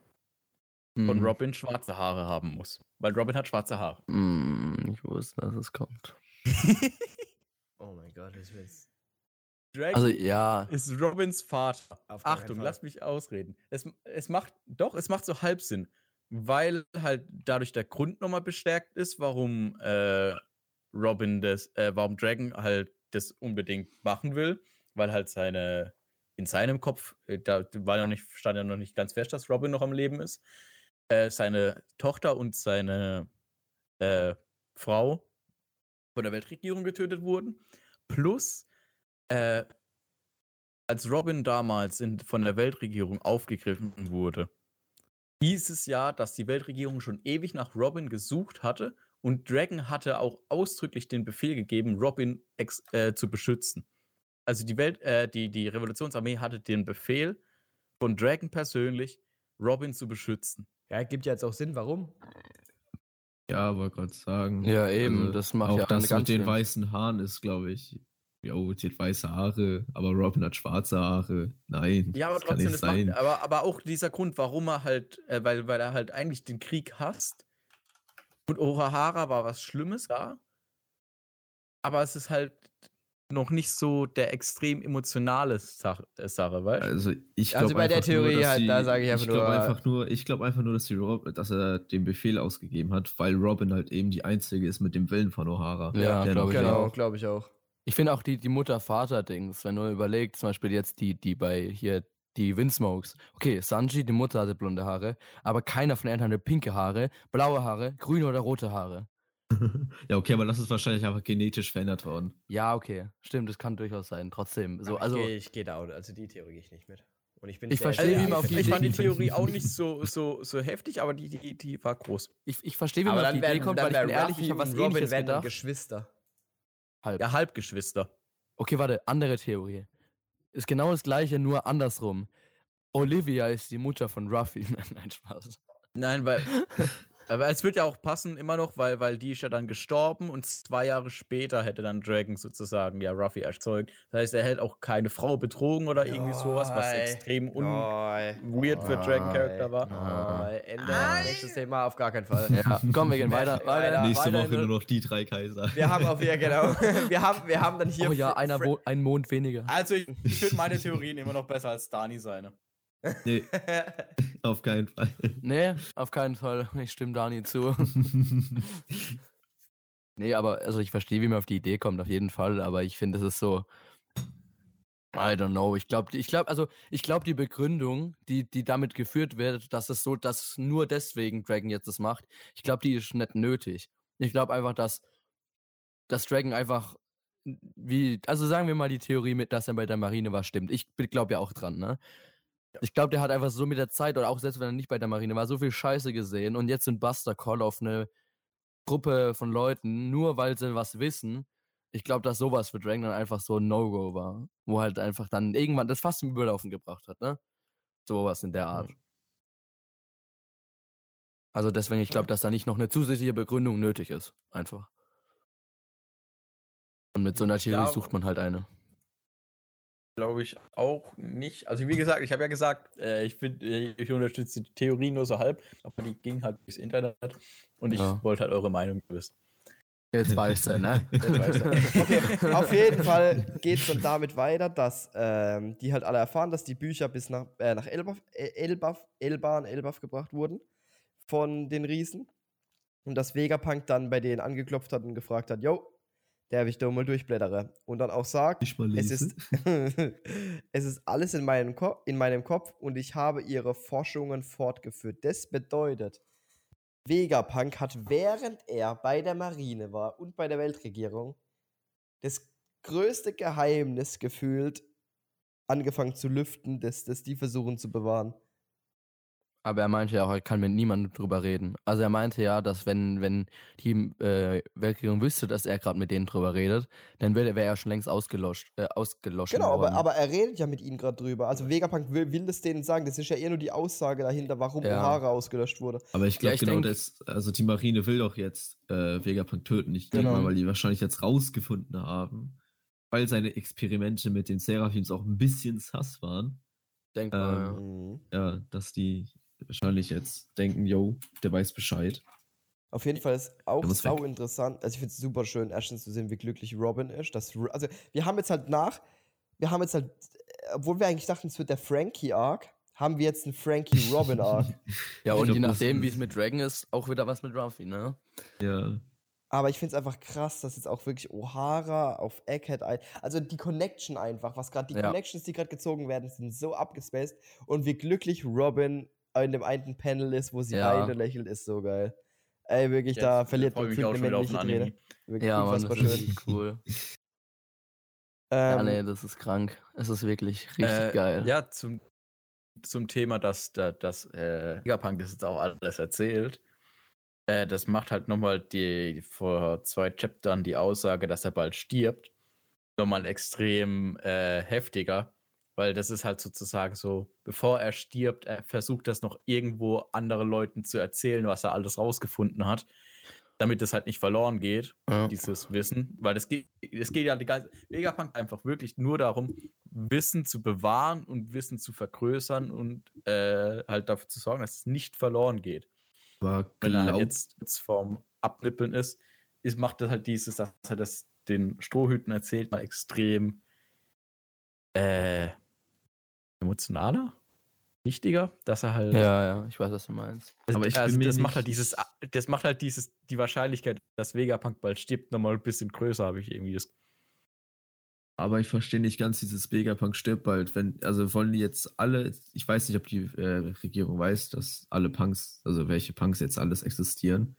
von Mhm. Robin schwarze Haare haben muss. Weil Robin hat schwarze Haare. Mm, Ich wusste, dass es kommt. Oh mein Gott, ich will's. Dragon Also ja. ist Robins Vater. Achtung, lass mich ausreden. Es, es macht, doch, es macht so halb Sinn. Weil halt dadurch der Grund nochmal bestärkt ist, warum äh, Robin das, äh, warum Dragon halt das unbedingt machen will. Weil halt seine, in seinem Kopf, äh, da war ja nicht, stand ja noch nicht ganz fest, dass Robin noch am Leben ist. Äh, seine Tochter und seine äh, Frau von der Weltregierung getötet wurden. Plus, äh, als Robin damals in, von der Weltregierung aufgegriffen wurde, hieß es ja, dass die Weltregierung schon ewig nach Robin gesucht hatte und Dragon hatte auch ausdrücklich den Befehl gegeben, Robin ex äh, zu beschützen. Also die Welt, äh, die, die Revolutionsarmee hatte den Befehl von Dragon persönlich, Robin zu beschützen. Ja, gibt ja jetzt auch Sinn, warum? Ja, wollte gerade sagen. Ja, eben, Also, das macht auch ja das mit den Sinn. weißen Haaren ist, glaube ich. Jo, die hat weiße Haare, aber Robin hat schwarze Haare. Nein, Ja, aber das kann trotzdem, nicht das macht, sein. aber, aber auch dieser Grund, warum er halt, äh, weil, weil er halt eigentlich den Krieg hasst. Und Orahara war was Schlimmes da. Aber es ist halt noch nicht so der extrem emotionale Sache, äh, Sache weißt du? Also ich Also glaube bei der nur, Theorie dass halt, sie, da sage ich einfach ich glaube nur- einfach nur, ich glaube einfach nur, dass, die Rob, dass er den Befehl ausgegeben hat, weil Robin halt eben die einzige ist mit dem Willen von O'Hara. Ja, der glaub noch ich. Genau, glaube ich auch. Ich finde auch die, die Mutter-Vater-Dings, wenn du überlegst, zum Beispiel jetzt die, die bei hier, die Windsmokes. Okay, Sanji, die Mutter hatte blonde Haare, aber keiner von den Eltern hatte pinke Haare, blaue Haare, grüne oder rote Haare. ja, okay, aber das ist wahrscheinlich einfach genetisch verändert worden. Ja, okay, stimmt, das kann durchaus sein. Trotzdem, so, Aber also, ich gehe ich geh da, auch- also die Theorie gehe ich nicht mit. Und ich bin Ich verstehe, Also wie man auf ich, die ich fand die Theorie auch nicht so, so, so heftig, aber die, die, die war groß. ich, ich verstehe, wie Aber man auf dann die Idee werden, kommt, dann weil ich bin ehrlich, ich habe was Robin ähnliches werden gedacht. Geschwister. Halb. Ja, Halbgeschwister. Okay, warte, andere Theorie. Ist genau das gleiche, nur andersrum. Olivia ist die Mutter von Ruffy. Nein, Spaß. Nein, weil. aber es wird ja auch passen, immer noch, weil, weil die ist ja dann gestorben und zwei Jahre später hätte dann Dragon sozusagen ja Ruffy erzeugt. Das heißt, er hätte auch keine Frau betrogen oder irgendwie sowas, was extrem un weird für Dragon-Charakter war. Nein. Ende. Nächstes Thema auf gar keinen Fall. Ja, komm, wir gehen weiter. Weiter. Nächste weiter Woche nur noch die drei Kaiser. Wir haben auf ja genau. Wir haben, wir haben dann hier. Oh ja, einer Fr- wo, ein Mond weniger. Also, ich, ich finde meine Theorien immer noch besser als Dani seine. Nee, auf keinen Fall. Nee, auf keinen Fall. Ich stimme Dani zu. Nee, aber also ich verstehe, wie man auf die Idee kommt, auf jeden Fall, aber ich finde, es ist so. I don't know. Ich glaube, ich glaube, also ich glaube, die Begründung, die, die damit geführt wird, dass es so, dass nur deswegen Dragon jetzt das macht, ich glaube, die ist nicht nötig. Ich glaube einfach, dass, dass Dragon einfach wie, also sagen wir mal die Theorie mit, dass er bei der Marine war, stimmt. Ich glaube ja auch dran, ne? Ich glaube, der hat einfach so mit der Zeit, oder auch selbst wenn er nicht bei der Marine war, so viel Scheiße gesehen und jetzt sind Buster Call auf eine Gruppe von Leuten, nur weil sie was wissen. Ich glaube, dass sowas für Dragon dann einfach so ein No-Go war. Wo halt einfach dann irgendwann das fast zum Überlaufen gebracht hat, ne? Sowas in der Art. Also deswegen, ich glaube, dass da nicht noch eine zusätzliche Begründung nötig ist. Einfach. Und mit so einer Theorie sucht man halt eine. Glaube ich auch nicht. Also, wie gesagt, ich habe ja gesagt, äh, ich, find, äh, ich unterstütze die Theorie nur so halb, aber die ging halt durchs Internet und ich Ja. wollte halt eure Meinung wissen. Jetzt weiß er, ne? Okay, auf jeden Fall geht es dann damit weiter, dass ähm, die halt alle erfahren, dass die Bücher bis nach, äh, nach Elbaf, äh, Elbaf, Elban, Elbaf gebracht wurden von den Riesen. Und dass Vegapunk dann bei denen angeklopft hat und gefragt hat, yo, der ich da mal durchblättere. Und dann auch sagt, es ist, es ist alles in meinem, Ko in meinem Kopf und ich habe ihre Forschungen fortgeführt. Das bedeutet, Vegapunk hat, während er bei der Marine war und bei der Weltregierung, das größte Geheimnis gefühlt angefangen zu lüften, das, das die versuchen zu bewahren. Aber er meinte ja auch, er kann mit niemandem drüber reden. Also er meinte ja, dass wenn, wenn die äh, Weltregierung wüsste, dass er gerade mit denen drüber redet, dann wäre wär er schon längst ausgelöscht, äh, ausgelöscht Genau, aber, aber er redet ja mit ihnen gerade drüber. Also Vegapunk will, will das denen sagen. Das ist ja eher nur die Aussage dahinter, warum Ja. O'Hara ausgelöscht wurde. Aber ich glaube ich genau denk- das, also die Marine will doch jetzt äh, Vegapunk töten. Ich denke Genau. mal, weil die wahrscheinlich jetzt rausgefunden haben, weil seine Experimente mit den Seraphims auch ein bisschen sass waren, Denkbar, ähm, ja. Ja, dass die wahrscheinlich jetzt denken, yo, der weiß Bescheid. Auf jeden Fall ist auch sau weg. interessant. Also ich finde es super schön, erstens zu sehen, wie glücklich Robin ist. Dass, also wir haben jetzt halt nach, wir haben jetzt halt, äh, obwohl wir eigentlich dachten, es wird der Frankie-Arc, haben wir jetzt einen Frankie-Robin-Arc. Ja, und glaub, je nachdem, wie es mit Dragon ist, auch wieder was mit Ruffy, ne? Ja, Aber ich finde es einfach krass, dass jetzt auch wirklich O'Hara auf Egghead ein. Also die Connection einfach, was gerade die Ja. Connections, die gerade gezogen werden, sind so abgespaced. Und wie glücklich Robin in dem einen Panel ist, wo sie Ja. heint und lächelt, ist so geil. Ey, wirklich, Jetzt da verliert man auch eine männliche Träne. Wirklich Ja, Mann, das ist schön. wirklich cool. Ähm, ja, nee, das ist krank. Es ist wirklich richtig Äh, geil. Ja, zum, zum Thema, dass, da- dass äh, Vegapunk das jetzt auch alles erzählt. Äh, das macht halt nochmal die vor zwei Chaptern die Aussage, dass er bald stirbt, nochmal extrem äh, heftiger. Weil das ist halt sozusagen so, bevor er stirbt, er versucht das noch irgendwo anderen Leuten zu erzählen, was er alles rausgefunden hat, damit das halt nicht verloren geht Ja. dieses Wissen, weil es geht, es geht ja die ganze Vegapunk einfach wirklich nur darum, Wissen zu bewahren und Wissen zu vergrößern und äh, halt dafür zu sorgen, dass es nicht verloren geht. aber Wenn er halt jetzt, jetzt vorm Abnippeln ist, ist, macht das halt dieses, dass er das den Strohhüten erzählt, mal extrem äh, emotionaler, wichtiger, dass er halt ja, ja, ich weiß, was du meinst. also, Aber ich bin also mir das macht halt dieses, das macht halt dieses, die Wahrscheinlichkeit, dass Vegapunk bald stirbt, nochmal ein bisschen größer, habe ich irgendwie das. aber ich verstehe nicht ganz dieses Vegapunk stirbt bald. Wenn, also wollen die jetzt alle, ich weiß nicht, ob die äh, Regierung weiß, dass alle Punks, also welche Punks jetzt alles existieren.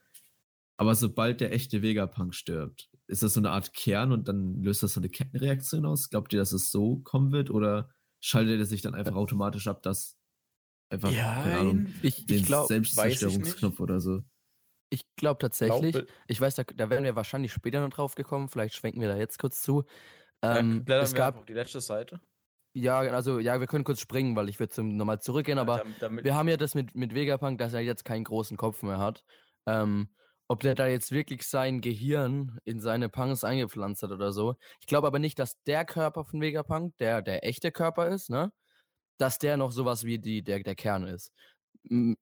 Aber sobald der echte Vegapunk stirbt, ist das so eine Art Kern und dann löst das so eine Kettenreaktion aus? Glaubt ihr, dass es so kommen wird oder schaltet er sich dann einfach automatisch ab, dass einfach, keine Ahnung, Ich, den ich glaube Selbstzerstörungsknopf oder so? ich glaub tatsächlich, Glaube- ich weiß, da, da wären wir wahrscheinlich später noch drauf gekommen, vielleicht schwenken wir da jetzt kurz zu. Ähm, blättern es gab, auf die letzte Seite. ja, also, ja, wir können kurz springen, weil ich würde nochmal zurückgehen, aber Damit- damit, wir haben ja das mit, mit Vegapunk, dass er jetzt keinen großen Kopf mehr hat. Ähm, ob der da jetzt wirklich sein Gehirn in seine Punks eingepflanzt hat oder so. Ich glaube aber nicht, dass der Körper von Vegapunk, der der echte Körper ist, ne? Dass der noch sowas wie die, der, der Kern ist.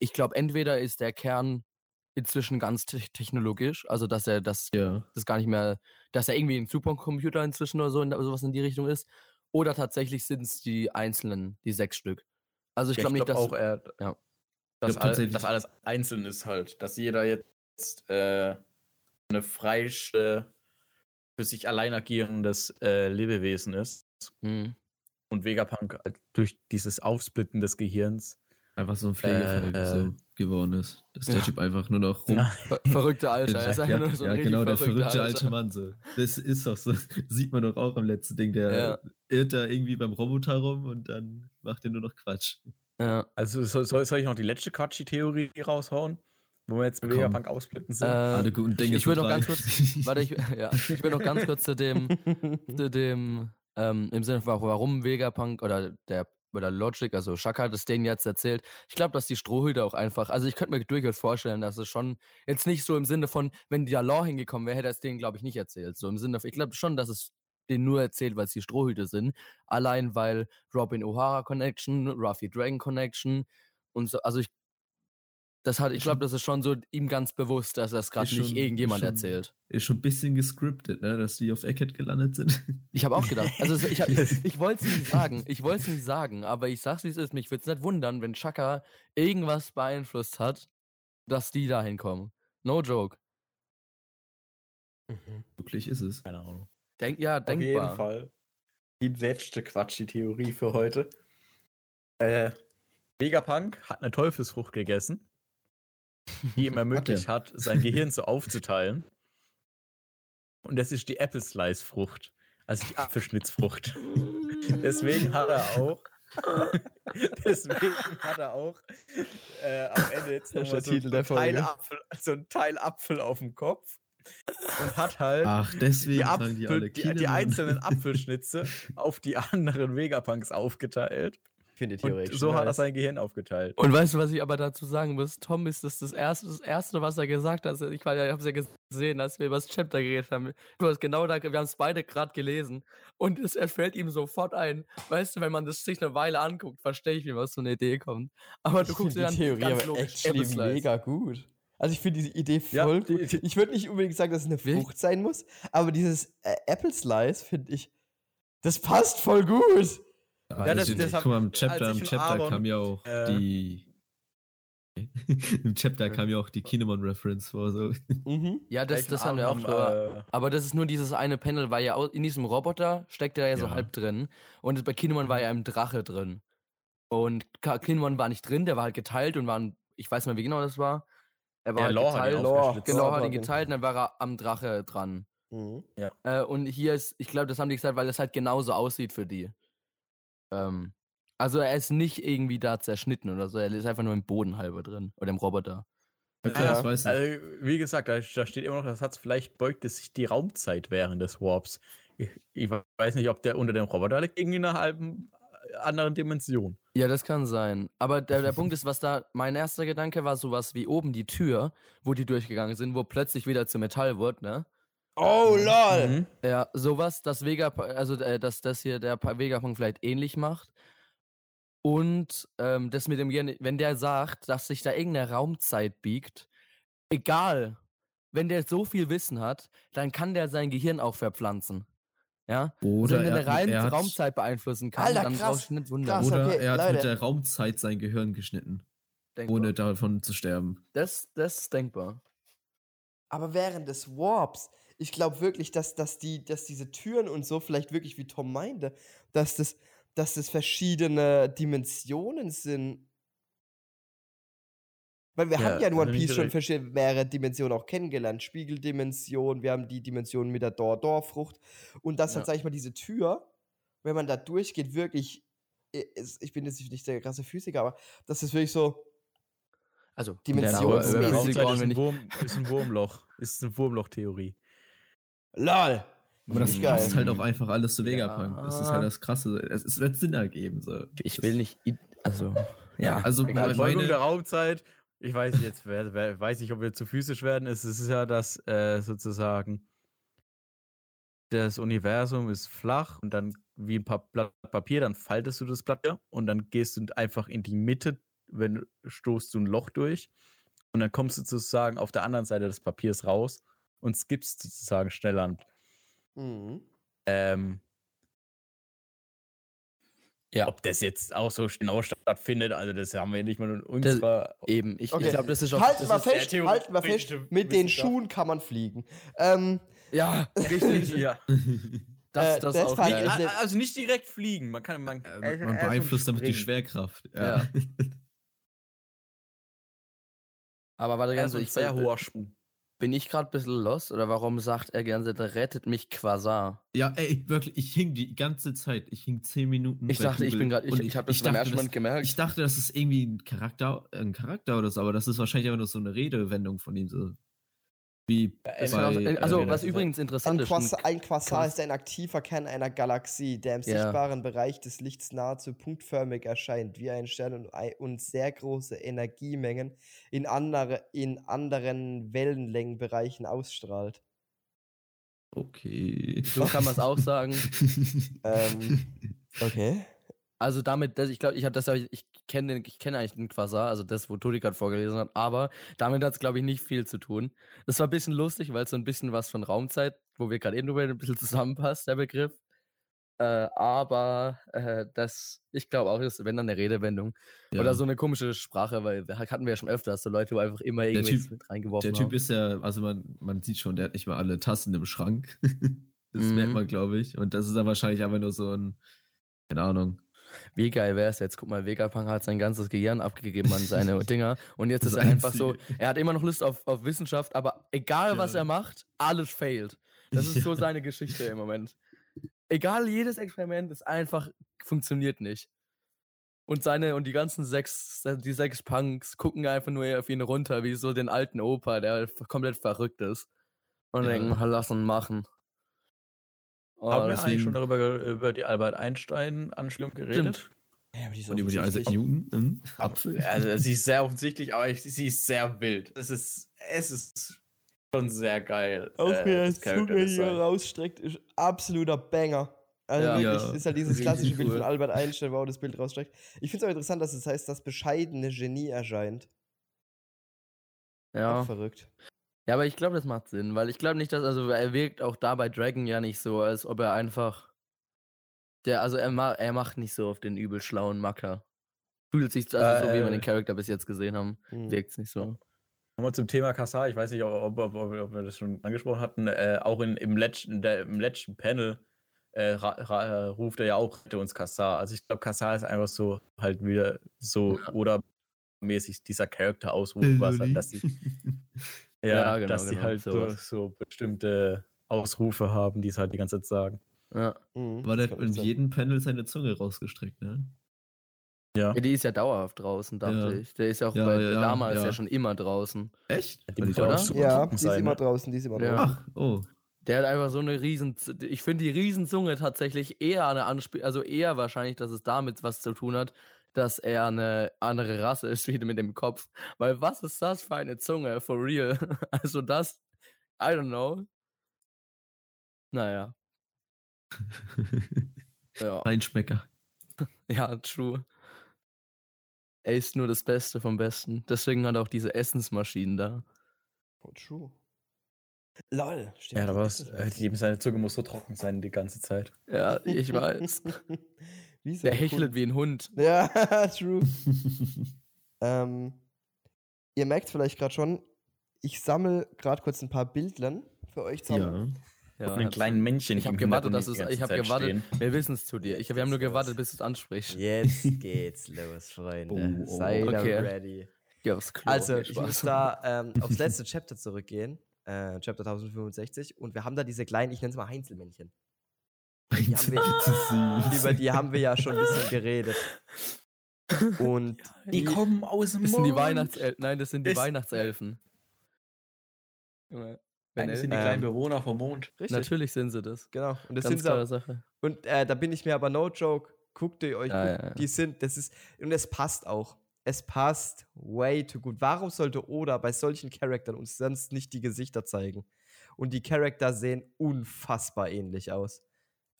Ich glaube, entweder ist der Kern inzwischen ganz te technologisch, also dass er das, Ja. das gar nicht mehr, dass er irgendwie ein Supercomputer inzwischen oder so, in, sowas in die Richtung ist. Oder tatsächlich sind es die einzelnen, die sechs Stück. Also ich Ja, glaube nicht, dass. auch, er, ja. dass, glaub all, dass alles einzeln ist halt. Dass jeder jetzt äh, eine freie, für sich allein agierendes äh, Lebewesen ist. Mhm. Und Vegapunk halt durch dieses Aufsplitten des Gehirns Einfach so ein Pflegeverrückt Äh, so geworden ist. Dass der ja. Typ einfach nur noch rum. Ja. Ver verrückte Alter. Er ist ja, nur so ein ja genau, der verrückter verrückte alte Mann. So. Das ist doch so. Sieht man doch auch am letzten Ding. Der Ja. irrt da irgendwie beim Roboter rum und dann macht er nur noch Quatsch. Ja. Also soll, soll soll ich noch die letzte Quatschi-Theorie raushauen? Wo wir jetzt. Vegapunk aufsplitten sind? Äh, Alle guten Dinge ich, will noch ganz kurz, warte, ich, ja, ich will noch ganz kurz zu dem, zu dem, ähm, im Sinne von, warum Vegapunk oder der oder Logic, also Shaka das denen jetzt erzählt. Ich glaube, dass die Strohhüte auch einfach, also ich könnte mir durchaus vorstellen, dass es schon jetzt nicht so im Sinne von, wenn der Law hingekommen wäre, hätte er es denen, glaube ich, nicht erzählt. So im Sinne von, ich glaube schon, dass es denen nur erzählt, weil es die Strohhüte sind. Allein weil Robin O'Hara Connection, Ruffy Dragon Connection und so, also ich das hat, ich glaube, das ist schon so ihm ganz bewusst, dass er es gerade nicht schon- irgendjemand ist schon- erzählt. Ist schon ein bisschen gescriptet, ne? dass die auf Eckhead gelandet sind. Ich habe auch gedacht. Also ich, hab- ich, ich wollte es nicht sagen. Ich wollte es nicht sagen, aber ich sag's wie es ist. Mich würde es nicht wundern, wenn Chaka irgendwas beeinflusst hat, dass die da hinkommen. No joke. Mhm. Wirklich ist es. Keine Ahnung. Denk, ja, Auf jeden denkbar. Fall. Die letzte Quatschi-Theorie für heute. Äh, Vegapunk hat eine Teufelsfrucht gegessen, die ihm ermöglicht hat, sein Gehirn so aufzuteilen. Und das ist die Apple Slice Frucht. Also die Apfelschnitzfrucht. Deswegen hat er auch Deswegen hat er auch äh, am Ende jetzt Das ist noch der so, Titel so, der ein Teil. Apfel, so ein Teil Apfel auf dem Kopf und hat halt Ach, deswegen die, Apfel, die alle die, die einzelnen Apfelschnitze auf die anderen Vegapunks aufgeteilt. Ich finde die Und theoretisch. so hat er sein Gehirn aufgeteilt. Und weißt du, was ich aber dazu sagen muss? Tom ist das das erste, das erste, was er gesagt hat. Ich, war ja- ich habe es ja gesehen, als wir über das Chapter geredet haben. Du hast genau da, wir haben es beide gerade gelesen. Und es fällt ihm sofort ein. Weißt du, wenn man das sich eine Weile anguckt, verstehe ich, wie was so eine Idee kommt. Aber du Ich guckst dir die dann Theorie ganz aber logisch actually mega gut. Also ich finde diese Idee Ja, voll die- gut. die- Ich würde nicht unbedingt sagen, dass es eine? Frucht sein muss, aber dieses äh, Apple Slice finde ich, das passt voll gut. Ja, das- das, das guck mal, im Chapter, im Chapter Aaron, kam ja auch äh, die. Im Chapter kam ja auch die Kinemon-Reference vor. So. Mhm. Ja, das, das haben wir auch haben, äh, Aber das ist nur dieses eine Panel, weil ja in diesem Roboter steckt er ja so Ja. halb drin. Und bei Kinemon war ja ein Drache drin. Und Kinemon war nicht drin, der war halt geteilt und war ein, ich weiß nicht mehr, wie genau das war. Er war Ja, halt ihn geteilt. aufgeschlitzt. Genau, hat ihn geteilt und dann war er am Drache dran. Mhm. Äh, und hier ist, ich glaube, das haben die gesagt, weil es halt genauso aussieht für die. Ähm, also er ist nicht irgendwie da zerschnitten oder so, er ist einfach nur im Boden halber drin. Oder im Roboter. Okay, Ja. das weiß ich. Also, wie gesagt, da, da steht immer noch der Satz, vielleicht beugt es sich die Raumzeit während des Warps. Ich, ich weiß nicht, ob der unter dem Roboter liegt, irgendwie in einer halben äh, anderen Dimension. Ja, das kann sein. Aber der, der Punkt ist, was da, mein erster Gedanke war sowas wie oben die Tür, wo die durchgegangen sind, wo plötzlich wieder zu Metall wurde, ne? Oh, lol. Mhm. Ja, sowas, dass Vega, also äh, dass das hier der Vegapunk vielleicht ähnlich macht. Und ähm, das mit dem Gehirn, wenn der sagt, dass sich da irgendeine Raumzeit biegt, egal, wenn der so viel Wissen hat, dann kann der sein Gehirn auch verpflanzen. Ja? Oder also wenn der er eine er hat- Raumzeit beeinflussen kann, Alter, dann krass, brauchst du nicht wundern. krass. Oder okay, er hat Leute. mit der Raumzeit sein Gehirn geschnitten, Denkbar. ohne davon zu sterben. Das, das ist denkbar. Aber während des Warps, ich glaube wirklich, dass, dass, die, dass diese Türen und so, vielleicht wirklich wie Tom meinte, dass das, dass das verschiedene Dimensionen sind. Weil wir Ja, haben ja in One Piece schon mehrere Dimensionen auch kennengelernt. Spiegeldimension, wir haben die Dimension mit der Dor-Dor-Frucht. Und das Ja. hat, sag ich mal, diese Tür, wenn man da durchgeht, wirklich. Ich bin jetzt nicht der krasse Physiker, aber das ist wirklich so. Also, Dimensionsmäßig. Ja, ist ein, Wurm, ist ein Wurmloch. Ist eine Wurmloch-Theorie. LOL! Aber das Mhm. passt Geil. halt auch einfach alles zu Vegapunk. Das ist Ja. halt das Krasse. Es, es wird Sinn ergeben. So. Ich will nicht. Also, ja. Also Die meine, der Raumzeit, ich weiß jetzt, wer, wer, weiß nicht, ob wir zu physisch werden. Es ist ja das äh, sozusagen, das Universum ist flach und dann wie ein Pa- Blatt Papier, dann faltest du das Blatt und dann gehst du einfach in die Mitte, wenn du- stoßt du ein Loch durch und dann kommst du sozusagen auf der anderen Seite des Papiers raus und skippst sozusagen schnell an. Mhm. Ähm, Ja. Ob das jetzt auch so genau stattfindet, also das haben wir nicht mal in Das- unserer Eben, ich, Okay. ich glaube, das ist auch. Halten wir fest, halten wir fest, mit den. Schuhen kann man fliegen. Ähm, Ja, richtig. ja. Das, Äh, das, das auch Al- Also nicht direkt fliegen. Man kann, man, äh, man er schon beeinflusst damit die. Schwerkraft. Ja. Ja. Aber warte ganz ist ein ich sehr hoher Sprung. Bin ich gerade ein bisschen lost oder warum sagt er ganze Zeit, rettet mich Quasar? Ja, ey, wirklich, ich hing die ganze Zeit. Ich hing zehn Minuten. Ich dachte, ich Google bin gerade, ich, und ich habe das beim dachte, ersten Mal gemerkt. Ich dachte, das ist irgendwie ein Charakter, ein Charakter oder so, aber das ist wahrscheinlich einfach nur so eine Redewendung von ihm. So. Wie Es bei, äh, also, was ist übrigens ein, interessant ist, Quasar, ein- ein Quasar Quas- ist ein aktiver Kern einer Galaxie, der im Ja. sichtbaren Bereich des Lichts nahezu punktförmig erscheint, wie ein Stern und, sehr große Energiemengen in, andere, in anderen Wellenlängenbereichen ausstrahlt. Okay. so kann man es auch sagen. Ähm, okay. Also damit, das, ich glaube, ich habe das, ich, ich kenne ich kenne eigentlich den Quasar, also das, wo Todi gerade vorgelesen hat, aber damit hat es, glaube ich, nicht viel zu tun. Das war ein bisschen lustig, weil es so ein bisschen was von Raumzeit, wo wir gerade eben drüber ein bisschen zusammenpasst, der Begriff. Äh, aber äh, das, ich glaube auch, ist, wenn dann eine Redewendung. Ja. Oder so eine komische Sprache, weil hatten wir ja schon öfter, so Leute, wo einfach immer irgendwas mit reingeworfen Der Typ haben. ist ja, also man, man sieht schon, der hat nicht mal alle Tassen im Schrank. das Mhm. merkt man, glaube ich. Und das ist dann wahrscheinlich einfach nur so ein, keine Ahnung. Wie geil wäre es jetzt? Guck mal, Vegapunk hat sein ganzes Gehirn abgegeben an seine Dinger. Und jetzt ist er einfach so, er hat immer noch Lust auf, auf Wissenschaft, aber egal was Ja. er macht, alles failt. Das ist so Ja. seine Geschichte im Moment. Egal, jedes Experiment ist einfach, funktioniert nicht. Und seine und die ganzen sechs, die sechs Punks gucken einfach nur auf ihn runter, wie so den alten Opa, der komplett verrückt ist. Und Ja. denken, "Ah, lass ihn machen. Oh, Haben wir eigentlich schon darüber über die Albert Einstein-Anspielung geredet? Stimmt. Ja, aber die ist Und über die Isaac. Newton. Hm? Apfel. Also sie ist sehr offensichtlich, aber ich, sie ist sehr wild. Es ist, es ist schon sehr geil. Auch äh, wie er Character Zunge hier rausstreckt, ist absoluter Banger. Also Ja. wirklich, Ja, ist halt dieses richtig klassische Bild cool. von Albert Einstein, wo er das Bild rausstreckt. Ich finde es aber interessant, dass es heißt, das bescheidene Genie erscheint. Auch Ja. verrückt. Ja, aber ich glaube, das macht Sinn, weil ich glaube nicht, dass, also er wirkt auch da bei Dragon ja nicht so, als ob er einfach. Der, also er, ma er macht nicht so auf den übel schlauen Macker. Fühlt sich, also so wie wir Äh, den Charakter bis jetzt gesehen haben, Hm. wirkt es nicht so. Nochmal zum Thema Kassar, ich weiß nicht, ob, ob, ob, ob wir das schon angesprochen hatten. Äh, auch in, im, letzten, der, im letzten Panel äh, ruft er ja auch rette uns Kassar. Also ich glaube, Kassar ist einfach so halt wieder so Ja. oder mäßig dieser Charakter ausruft, was halt, dass die, ja, Ja, genau, dass die genau, halt so, sowas. so bestimmte Ausrufe haben, die es halt die ganze Zeit sagen. Ja. Mhm, War der kann in jedem Panel seine Zunge rausgestreckt, ne? Ja. ja, die ist ja dauerhaft draußen, dachte Ja. ich. Der ist ja auch Ja, bei, ja, damals ja. ja. schon immer draußen. Echt? Die muss Ja, trocken die ist immer ne? draußen, die ist immer Ja. draußen. Ach, oh. Der hat einfach so eine riesen, ich finde die Riesenzunge tatsächlich eher eine Anspiel, also eher wahrscheinlich, dass es damit was zu tun hat, dass er eine andere Rasse ist, wie mit dem Kopf. Weil was ist das für eine Zunge, for real? Also das, I don't know. Naja, ja, Feinschmecker. ja, true. Er ist nur das Beste vom Besten. Deswegen hat er auch diese Essensmaschinen da. Oh, true. Lol. stimmt, Ja, da war es. seine Zunge muss so trocken sein die ganze Zeit. Ja, ich weiß. Wie so Der ein hechelt Hund. wie ein Hund. Ja, true. ähm, ihr merkt vielleicht gerade schon, ich sammle gerade kurz ein paar Bildlern für euch zusammen. ja. Ja, Von den hat's- kleinen Männchen. Ich habe gewartet, dass es. Ich habe gewartet. stehen. Wir wissen es zu dir. Ich, wir haben nur gewartet, bis du es ansprichst. Jetzt geht's los, Freunde. Oh, oh, Seid ihr okay. ready. Ja. Also, ich muss da ähm, aufs letzte Chapter zurückgehen. Äh, Chapter 1065. Und wir haben da diese kleinen, ich nenne es mal Heinzelmännchen. Die haben wir, über die haben wir ja schon ein bisschen geredet. Und Die kommen aus dem Das sind die Mond. Weihnachtselfen. Nein, das sind die Weihnachtselfen. Wenn Nein, das er- sind die Ähm, kleinen Bewohner vom Mond. richtig, Natürlich sind sie das. genau. Und das Ganz sind klare so, Sache. Und äh, da bin ich mir aber no joke. Guckt ihr euch, Ja, guckt, ja, ja. die sind, das ist, und es passt auch. Es passt way too gut. Warum sollte Oda bei solchen Charaktern uns sonst nicht die Gesichter zeigen? Und die Charakter sehen unfassbar ähnlich aus.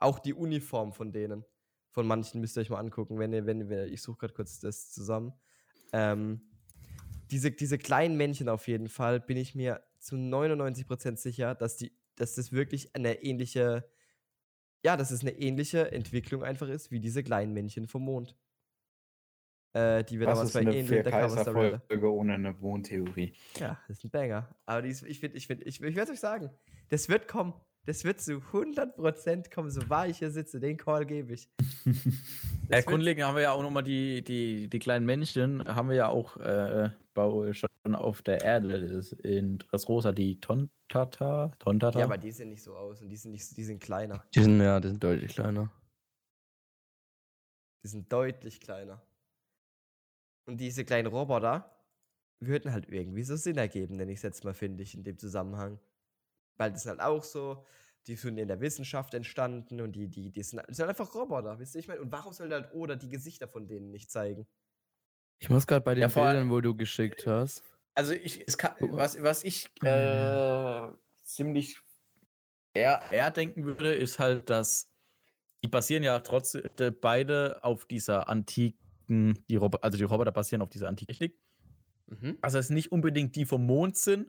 Auch die Uniform von denen. Von manchen müsst ihr euch mal angucken, wenn ihr, wenn ihr, ich suche gerade kurz das zusammen. Ähm, diese, diese kleinen Männchen auf jeden Fall, bin ich mir zu 99% sicher, dass, die, dass das wirklich eine ähnliche, ja, dass es eine ähnliche Entwicklung einfach ist, wie diese kleinen Männchen vom Mond. Äh, die wir Was damals bei Alien der. Folge ohne eine Mondtheorie? Ja, das ist ein Banger. Aber die ist, ich finde, ich, ich, ich werde euch sagen, das wird kommen. Das wird zu 100% kommen, so wahr ich hier sitze. Den Call gebe ich. Ja, Das grundlegend haben wir ja auch nochmal die, die, die kleinen Männchen, haben wir ja auch äh, bei, schon auf der Erde. Das ist in Dressrosa die Tontata. Tontata. Ja, aber die sehen nicht so aus und die sind, nicht, die sind kleiner. Die sind, ja, die sind deutlich kleiner. Die sind deutlich kleiner. Und diese kleinen Roboter würden halt irgendwie so Sinn ergeben, nenne ich es jetzt mal, finde ich, in dem Zusammenhang. Weil das sind halt auch so, die sind in der Wissenschaft entstanden und die, die, die sind, das sind einfach Roboter, wisst ihr, ich meine, und warum soll halt Oda die Gesichter von denen nicht zeigen? Ich muss gerade bei den Ja, vor allem- Bildern, wo du geschickt hast. Also ich, es kann, was, was ich äh, ziemlich eher, eher denken würde, ist halt, dass die basieren ja trotzdem äh, beide auf dieser antiken, die Robo also die Roboter basieren auf dieser antiken Technik. Mhm. Also es nicht unbedingt die vom Mond sind,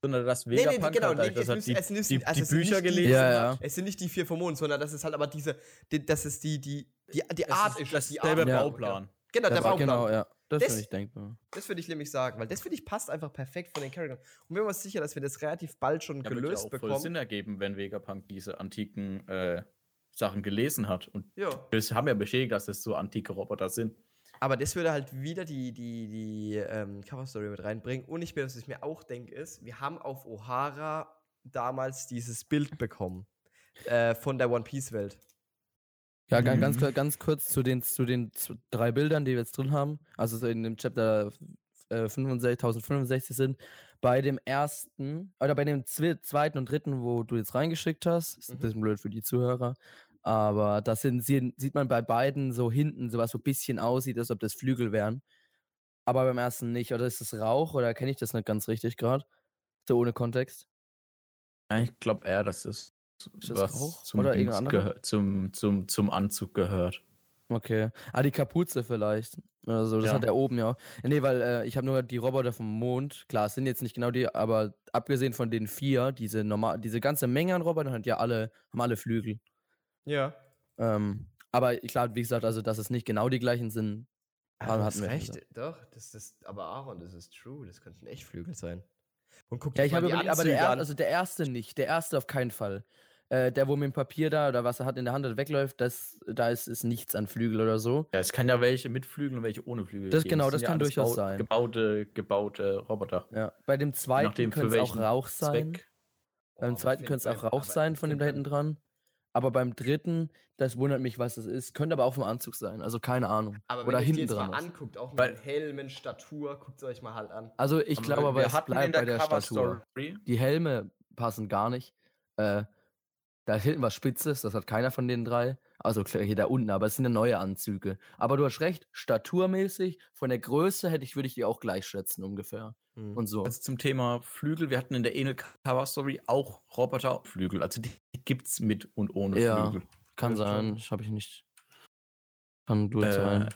sondern das Nee, nee, Vegapunk genau, halt, nee, es er müssen- die, es müssen- die, also die es sind Bücher nicht die- gelesen Ja, hat. ja. Es sind nicht die vier vom Mond, sondern das ist halt aber diese, die, das ist die, die, die, die Das Art ist ist, das die selbe Art- Ja. Bauplan. Genau, der Das war- Bauplan. Genau, ja. Das Das- finde ich denkbar. Das würde ich nämlich sagen, weil das finde ich passt einfach perfekt von den Charakteren. Und wir sind uns sicher, dass wir das relativ bald schon Ja, ja gelöst auch voll bekommen. Sinn ergeben, wenn Vegapunk diese antiken äh, Sachen gelesen hat. Und Ja. wir haben ja bestätigt, dass das so antike Roboter sind. Aber das würde halt wieder die, die, die ähm, Cover-Story mit reinbringen. Und ich, bin, was ich mir auch denke, ist, wir haben auf O'Hara damals dieses Bild bekommen äh, von der One Piece-Welt. Ja, ganz, Mhm. klar- ganz kurz zu den, zu den drei Bildern, die wir jetzt drin haben. Also so in dem Chapter äh, 65, 1065 sind. Bei dem ersten, oder bei dem zwe zweiten und dritten, wo du jetzt reingeschickt hast, ist ein Mhm. bisschen blöd für die Zuhörer. Aber das sind, sieht man bei beiden so hinten, sowas so ein bisschen aussieht, als ob das Flügel wären. Aber beim ersten nicht. Oder ist das Rauch? Oder kenne ich das nicht ganz richtig gerade? So ohne Kontext. Ja, ich glaube eher, dass das, Ist das was Rauch zum, oder gehört- zum, zum, zum Anzug gehört. Okay. Ah, die Kapuze vielleicht. Oder so. Das Ja. hat er oben ja auch. Nee, weil äh, ich habe nur die Roboter vom Mond. Klar, es sind jetzt nicht genau die, aber abgesehen von den vier, diese normal, diese ganze Menge an Robotern hat ja alle, haben alle Flügel. Ja. Ähm, aber klar, wie gesagt, also dass es nicht genau die gleichen sind. Ah, hatten hast wir recht. gesagt. Doch, das ist, aber Aaron, das ist true. Das könnten echt Flügel sein. Und guck Ja, dir ich mal habe aber der, er, also der erste nicht. Der erste auf keinen Fall. Äh, der, wo mit dem Papier da oder was er hat in der Hand hat, wegläuft, das, da ist, ist nichts an Flügel oder so. Ja, es kann ja welche mit Flügeln und welche ohne Flügel Das- geben. genau, das ja kann alles durchaus sein. Gebaute, gebaute Roboter. Ja. Bei dem zweiten könnte es auch Rauch sein. Zweck. Beim Oh, zweiten könnte es auch Rauch sein von dem da hinten dran. Aber beim dritten, das wundert mich, was das ist. Könnte aber auch vom Anzug sein. Also keine Ahnung. Aber wenn Oder ihr hinten jetzt dran. mal anguckt, auch mit Weil- Helmen, Statur, guckt es euch mal halt an. Also ich glaube aber, es bleibt bei der Statur. Story, Die Helme passen gar nicht. Äh, da ist hinten was Spitzes, das hat keiner von den drei. Also hier da unten, aber es sind ja neue Anzüge. Aber du hast recht, staturmäßig, von der Größe hätte ich, würde ich die auch gleich schätzen ungefähr. Hm. Und so. Also zum Thema Flügel, wir hatten in der Enel Cover Story auch Roboter-Flügel. Also die gibt's mit und ohne Ja. Flügel. Kann das sein, das habe ich nicht. Kann gut Äh, sein.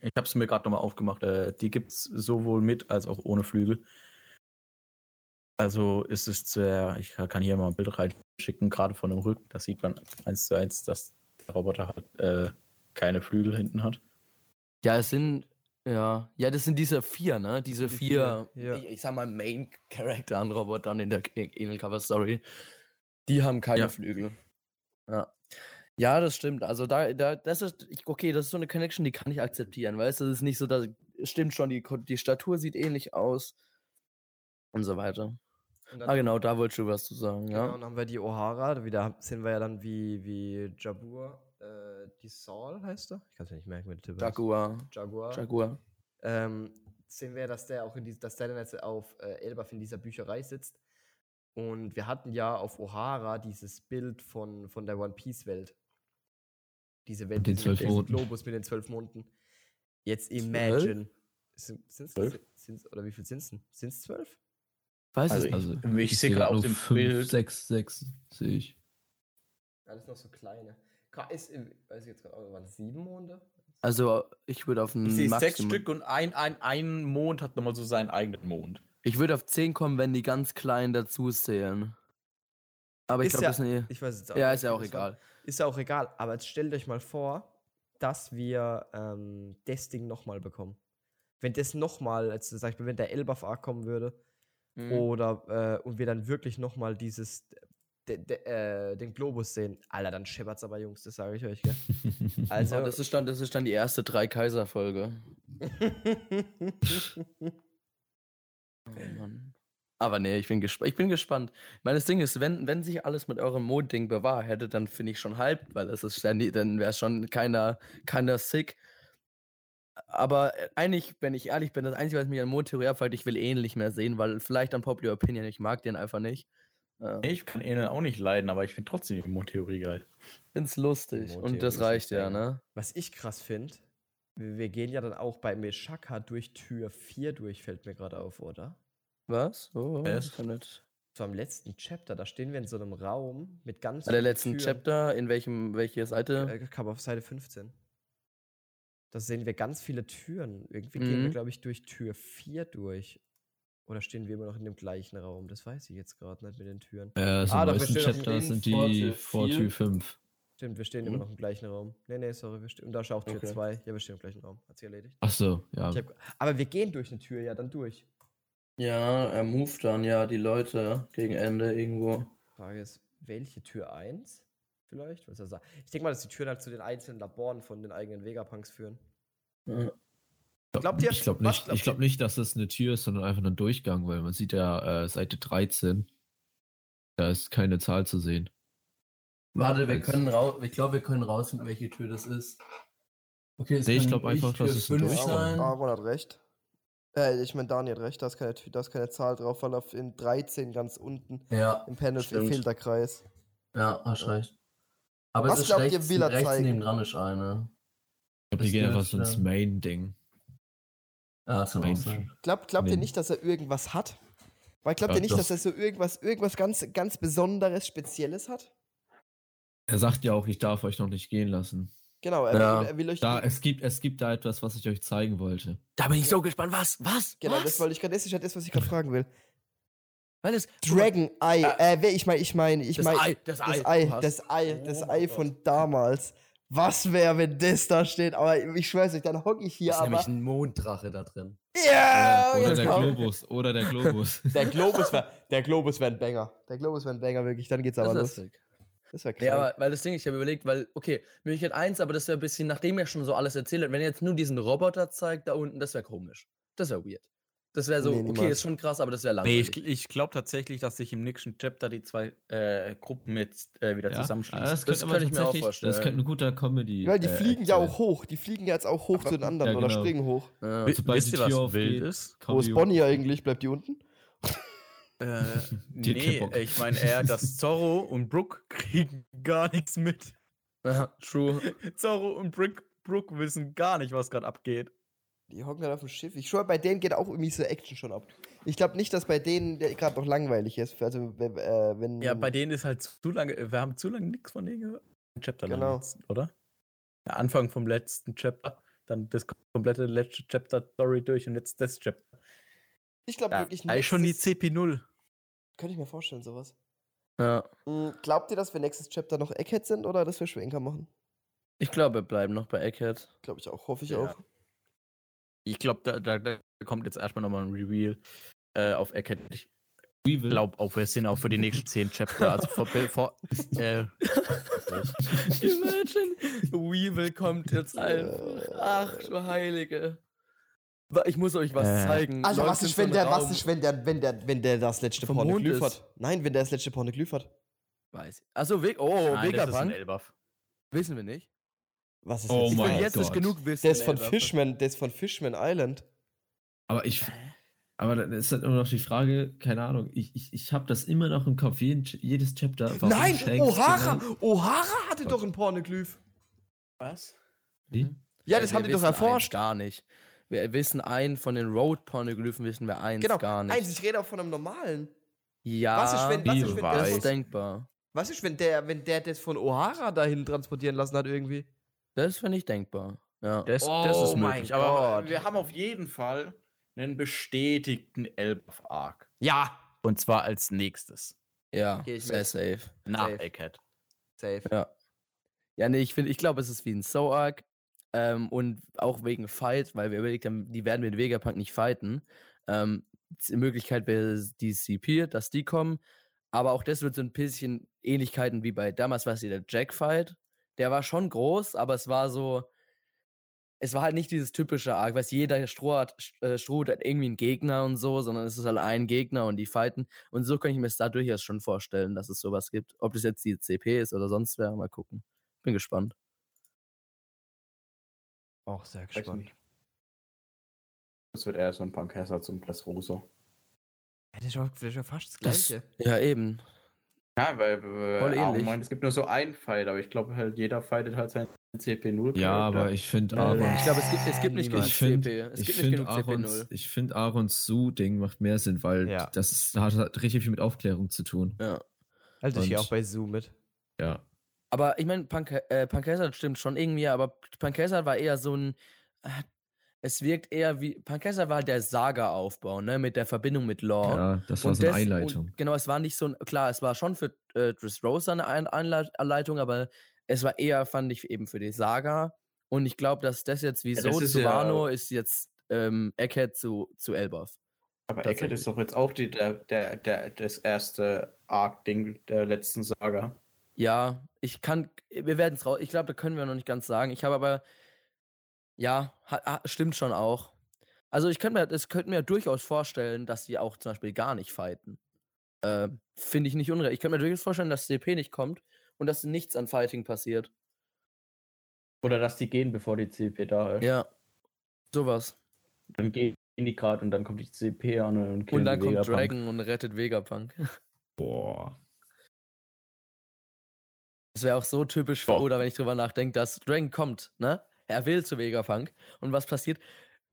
ich habe es mir gerade nochmal aufgemacht. Äh, die gibt's sowohl mit als auch ohne Flügel. Also ist es sehr, ich kann hier mal ein Bild reinschicken, gerade von dem Rücken. Da sieht man eins zu eins, dass der Roboter halt, äh, keine Flügel hinten hat. Ja, es sind, ja, ja, das sind diese vier, ne? Diese Die vier, vier, ja. ich, ich sag mal, Main Character an Robotern in der Enel Cover Story. Die haben keine Ja. Flügel. Ja. Ja, das stimmt. Also da, da, das ist, okay, das ist so eine Connection, die kann ich akzeptieren, weißt du, es ist nicht so, dass, es stimmt schon, die, die Statur sieht ähnlich aus und so weiter. Und dann, Ah, genau, da wolltest du was zu sagen, genau, ja. dann haben wir die O'Hara. Wieder sind wir ja dann wie, wie Jabur. Äh, die Saul heißt er? Ich kann es mir nicht merken, wie der Typ heißt. Jaguar. Jaguar. Jaguar. ähm, sehen wir, dass der auch in die, dass der dann jetzt auf äh, Elbaf in dieser Bücherei sitzt. Und wir hatten ja auf O'Hara dieses Bild von, von der One Piece Welt. Diese Welt, Mit den zwölf Monden. Globus mit den zwölf Monden. Jetzt imagine. Sind, sind's, Zwölf? sind's, oder wie viel sind es denn? Sind es zwölf? Weiß Also es nicht. Also Ich sehe sehe gerade auf dem fünf, Bild. sechs, sechs sehe ich. Ja, das sind noch so kleine. Ist, weiß ich jetzt gerade, auch, waren es sieben Monde? Also, ich würde auf ein Ich sehe sechs Maximum- Stück und ein, ein, ein Mond hat nochmal so seinen eigenen Mond. Ich würde auf 10 kommen, wenn die ganz kleinen dazu zählen. Aber ich Ist glaube, ja- das sind eh. Ich weiß jetzt Ja, nicht, ist ja auch egal. Ist ja auch egal, aber jetzt stellt euch mal vor, dass wir ähm, das Ding nochmal bekommen. Wenn das nochmal, also sag ich mal, wenn der Elbaf Arc kommen würde, Mhm. oder äh, und wir dann wirklich nochmal dieses, de, de, äh, den Globus sehen, Alter, dann scheppert's aber, Jungs, das sage ich euch, gell? Also, Ja, das, ist dann, das ist dann die erste Drei-Kaiser-Folge. Oh Mann. Aber nee, ich bin, gesp ich bin gespannt. Ich meine, das Ding ist, wenn, wenn sich alles mit eurem Mondding bewahrheitet, dann finde ich schon halb, weil das ist dann, dann wäre schon keiner, keiner sick. Aber äh, eigentlich, wenn ich ehrlich bin, das Einzige, was mich an Mondtheorie abfällt, ich will eh ihn nicht mehr sehen, weil vielleicht an Popular Opinion, ich mag den einfach nicht. Äh, Ich kann Enel auch nicht leiden, aber ich finde trotzdem die Mondtheorie geil. find's lustig. Und das reicht ja, ne? Was ich krass finde, wir, wir gehen ja dann auch bei Meshaka durch Tür 4 durch, fällt mir gerade auf, oder? Was? Oh, Was? ist ja nicht. So am letzten Chapter, da stehen wir in so einem Raum mit ganz Bei der vielen letzten Türen. Chapter, in welchem, welche Seite? Äh, kam auf Seite 15. Da sehen wir ganz viele Türen. Irgendwie gehen wir, Mhm. glaube ich, durch Tür 4 durch. Oder stehen wir immer noch in dem gleichen Raum? Das weiß ich jetzt gerade nicht mit den Türen. Äh, also Ah, im doch, wir neuesten stehen Chapter sind die Tür vor. Tür 5. Stimmt, wir stehen immer Mhm. noch im gleichen Raum. Nee, nee, sorry. Wir stehen, und da ist auch Tür Okay. 2. Ja, wir stehen im gleichen Raum. Hat sich erledigt. Ach so, ja. Hab, aber wir gehen durch eine Tür ja dann durch. Ja, er moved dann ja die Leute gegen Ende irgendwo. Frage ist, welche Tür 1? Vielleicht? Was er sagt. Ich denke mal, dass die Türen halt zu den einzelnen Laboren von den eigenen Vegapunks führen. Ja. Glaubt ihr- ich glaube nicht, ich glaub nicht, dass es eine Tür ist, sondern einfach ein Durchgang, weil man sieht ja äh, Seite 13. Da ist keine Zahl zu sehen. Warte, wir können raus. Ich glaube, wir können rausfinden, welche Tür das ist. Okay, es Nee, ich kann glaub einfach, Tür dass es ein Durchgang sein. Aaron hat recht. Äh, ich meine, Daniel hat recht, da ist keine, da ist keine Zahl drauf, weil auf in 13 ganz unten Ja, im Panel Stimmt. fehlt der Kreis. ja, hast recht. Aber Was es ist glaubt ihr, rechts, will er rechts zeigen? neben dran ist eine. Ich glaube, die gehen einfach so ins Main-Ding. Kann auch Main- sein. Glaubt, glaubt ihr Wenn- nicht, dass er irgendwas hat? Weil glaubt Ja, ihr nicht, doch. dass er so irgendwas, irgendwas ganz, ganz Besonderes, Spezielles hat? Er sagt ja auch, ich darf euch noch nicht gehen lassen. Genau, er, Ja. will, er will euch. Da, es gibt, es gibt da etwas, was ich euch zeigen wollte. Da bin ich so gespannt. Was? Was? genau, was? das wollte ich gerade, das ist ja das, was ich gerade fragen will. Weil das, Dragon Eye, äh, wer, ich meine, ich meine, ich das meine, Ei, das Ei, das Ei, das Ei, das Oh Ei mein von damals. Was wäre, wenn das da steht? Aber ich schwör's euch, dann hocke ich hier ist aber. nämlich ein Monddrache da drin. Ja, oder der komm. Globus. Oder der Globus. Der Globus wäre der Globus wär ein Banger. Der Globus wäre ein Banger, wirklich. Dann geht's aber Das ist los. sick. Das wäre krass. Ja, aber weil das Ding, ich habe überlegt, weil, okay, Möglichkeit 1, aber das wäre ein bisschen, nachdem er schon so alles erzählt hat, wenn er jetzt nur diesen Roboter zeigt da unten, das wäre komisch. Das wäre weird. Das wäre so, Nee, okay, ist schon krass, aber das wäre Nee, langweilig. ich, ich glaube tatsächlich, dass sich im nächsten Chapter die zwei äh, Gruppen jetzt äh, wieder Ja, zusammenschließen. das, Das könnte aber könnte ich mir auch vorstellen. Das könnte ein guter Comedy. Weil die äh, fliegen ja auch hoch. Die fliegen ja jetzt auch hoch zu den anderen ja, oder genau. springen hoch. ja. Sobald wisst die ihr, Tür was wild aufgeht, ist? Wo ist Bonnie eigentlich? Bleibt die unten? Äh, nee, ich meine eher, dass Zorro und Brooke kriegen gar nichts mit. ja, true. Zorro und Brooke, Brooke wissen gar nicht, was gerade abgeht. Die hocken halt auf dem Schiff. Ich schwöre, bei denen geht auch irgendwie so Action schon ab. Ich glaube nicht, dass bei denen gerade noch langweilig ist. Also, äh, wenn. Ja, bei denen ist halt zu lange, wir haben zu lange nichts von denen gehört. Chapter Genau. jetzt, oder? Der Anfang vom letzten Chapter, dann das komplette letzte Chapter Story durch und jetzt das Chapter. Ich glaube Ja, wirklich eigentlich schon die nächstes- CP0. Könnte ich mir vorstellen, sowas. Ja. Mm, Glaubt ihr, dass wir nächstes Chapter noch Egghead sind oder dass wir Schwenker machen? Ich glaube, wir bleiben noch bei Egghead. Glaube ich auch, hoffe ich Ja. auch. Ich glaube, da, da, da kommt jetzt erstmal nochmal ein Reveal äh, auf Eckhead. Ich Weevil. glaube auch, wir sind auch für die nächsten 10 Chapter. Also vor, vor äh, Imagine, Weevil kommt jetzt einfach. Ach, du Heilige. Ich muss euch was Äh. zeigen. Läuft was ist, wenn der, was ist, wenn der, wenn der, wenn der das letzte Pornoglyph hat? Nein, wenn der das letzte Pornoglyph hat. Weiß ich. Achso, Weg. Oh, nein, das ist ein Vegapunk. Wissen wir nicht. Was ist Oh jetzt? Ich will jetzt nicht Gott. genug wissen. Der ist von Elbaf. Fishman, der ist von Fishman Island. Aber ich. Aber dann ist halt immer noch die Frage, keine Ahnung, ich, ich, ich habe das immer noch im Kopf, jeden, jedes Chapter. Nein, Shanks O'Hara! genau- O'Hara hatte doch einen Pornoglyph. Was? Wie? Ja, Äh, das wir haben die doch erforscht. Gar nicht. Wir wissen einen von den Road-Pornoglyphen, wissen wir eins Genau, gar nicht. eins, ich rede auch von einem normalen. ja, Was ist, wenn, was ist, wenn das ist denkbar. was ist, wenn der, wenn der das von O'Hara dahin transportieren lassen hat irgendwie? Das finde ich denkbar. Ja. Das, das Oh ist mein möglich. Aber Gott. wir haben auf jeden Fall einen bestätigten Elbaf-Arc. Ja. Und zwar als nächstes. Ja, ich sehr mit. safe. Nach Safe. Egghead. Safe. Ja. Ja, nee, ich finde, ich glaube, es ist wie ein So-Arc. Ähm, und auch wegen Fight, weil wir überlegt haben, die werden mit Vegapunk nicht fighten. Ähm, die Möglichkeit wäre die CP, dass die kommen. Aber auch das wird so ein bisschen Ähnlichkeiten wie bei damals es ja der Jack-Fight. Der war schon groß, aber es war so. Es war halt nicht dieses typische Arc, weil jeder Stroh hat, äh, Stroh hat irgendwie einen Gegner und so, sondern es ist halt ein Gegner und die fighten. Und so kann ich mir es da durchaus schon vorstellen, dass es sowas gibt. Ob das jetzt die CP ist oder sonst wer, mal gucken. Bin gespannt. Auch sehr gespannt. Das wird eher so ein Punkhesser zum Dressrosa. Ja, das ist ja- das ist ja fast das Das, Gleiche. ja, eben. Ja, weil äh, Voll Aaron ähnlich. meint, es gibt nur so einen Fight, aber ich glaube halt, jeder fightet halt seinen CP0. Ja, aber ich finde. Aaron. Ich glaube, es gibt, es gibt nicht genug Ich finde CP. Es ich gibt nicht find genug Aarons, CP0. ich find Aarons Su-Ding macht mehr Sinn, weil Ja. das ist, hat, hat richtig viel mit Aufklärung zu tun. Ja. Also ich gehe Und- auch bei Zoom mit. Ja. Aber ich meine, Punk, äh, Punkhazzard stimmt schon irgendwie, aber Punkhazzard war eher so ein. Es wirkt eher wie. Punkhazzard war halt der Saga-Aufbau, ne? Mit der Verbindung mit Law. Ja, das war Und so eine das- Einleitung. Und genau, es war nicht so ein, klar, es war schon für äh, Dressrosa eine Ein Einleit- Einleitung, aber es war eher, fand ich, eben für die Saga. Und ich glaube, dass das jetzt wie Ja, ist zu ja- Wano ist jetzt ähm, Eckhead zu, zu Elbaf. Aber. Eckert ist doch jetzt auch die, der, der, der, das erste Arc-Ding der letzten Saga. Ja, ich kann, wir werden es raus, ich glaube, da können wir noch nicht ganz sagen. Ich habe aber, ja, ha, stimmt schon auch. Also ich könnte mir, das könnte mir durchaus vorstellen, dass die auch zum Beispiel gar nicht fighten. Äh, Finde ich nicht unrecht. Ich könnte mir durchaus vorstellen, dass CP nicht kommt und dass nichts an Fighting passiert. Oder dass die gehen, bevor die CP da ist. Ja. Sowas. Dann gehen die gerade und dann kommt die CP an und killen Und dann kommt Vegapunk. Dragon und rettet Vegapunk. Boah. Das wäre auch so typisch für Boah. Oda, wenn ich drüber nachdenke, dass Dragon kommt, ne? Er will zu Vegapunk. Und was passiert?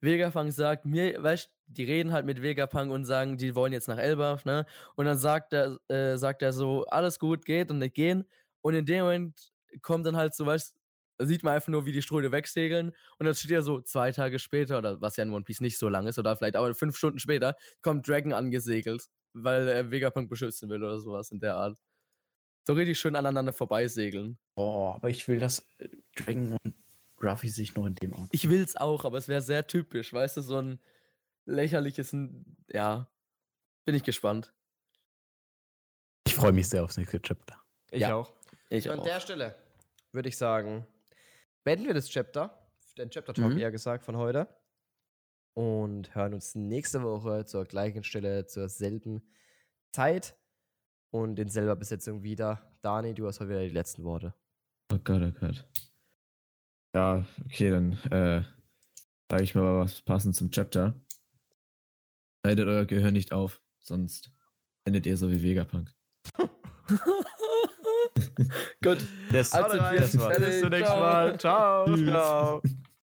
Vegapunk sagt mir, weißt die reden halt mit Vegapunk und sagen, die wollen jetzt nach Elbaf, ne? Und dann sagt er, äh, sagt er so, alles gut, geht und nicht gehen. Und in dem Moment kommt dann halt so, weißt sieht man einfach nur, wie die Ströde wegsegeln. Und dann steht ja so zwei Tage später, oder was ja in One Piece nicht so lang ist, oder vielleicht auch fünf Stunden später, kommt Dragon angesegelt, weil er Vegapunk beschützen will oder sowas in der Art. So richtig schön aneinander vorbeisegeln. Boah, aber ich will, dass äh, Dragon und Ruffy sich noch in dem Ort. Ich will's auch, aber es wäre sehr typisch, weißt du, so ein lächerliches, ja. Bin ich gespannt. Ich freue mich sehr aufs nächste Chapter. Ich Ja. auch. Ich An auch. der Stelle würde ich sagen, beenden wir das Chapter, den Chapter Talk Mhm. eher gesagt von heute. Und hören uns nächste Woche zur gleichen Stelle, zur selben Zeit und in selber Besetzung wieder. Dani, du hast heute wieder die letzten Worte. Oh Gott, oh Gott. Ja, okay, dann äh, sage ich mal was passend zum Chapter. Haltet euer Gehör nicht auf, sonst endet ihr so wie Vegapunk. Gut. Das, Also, das war's. Bis zum nächsten Mal. Ciao. Ciao.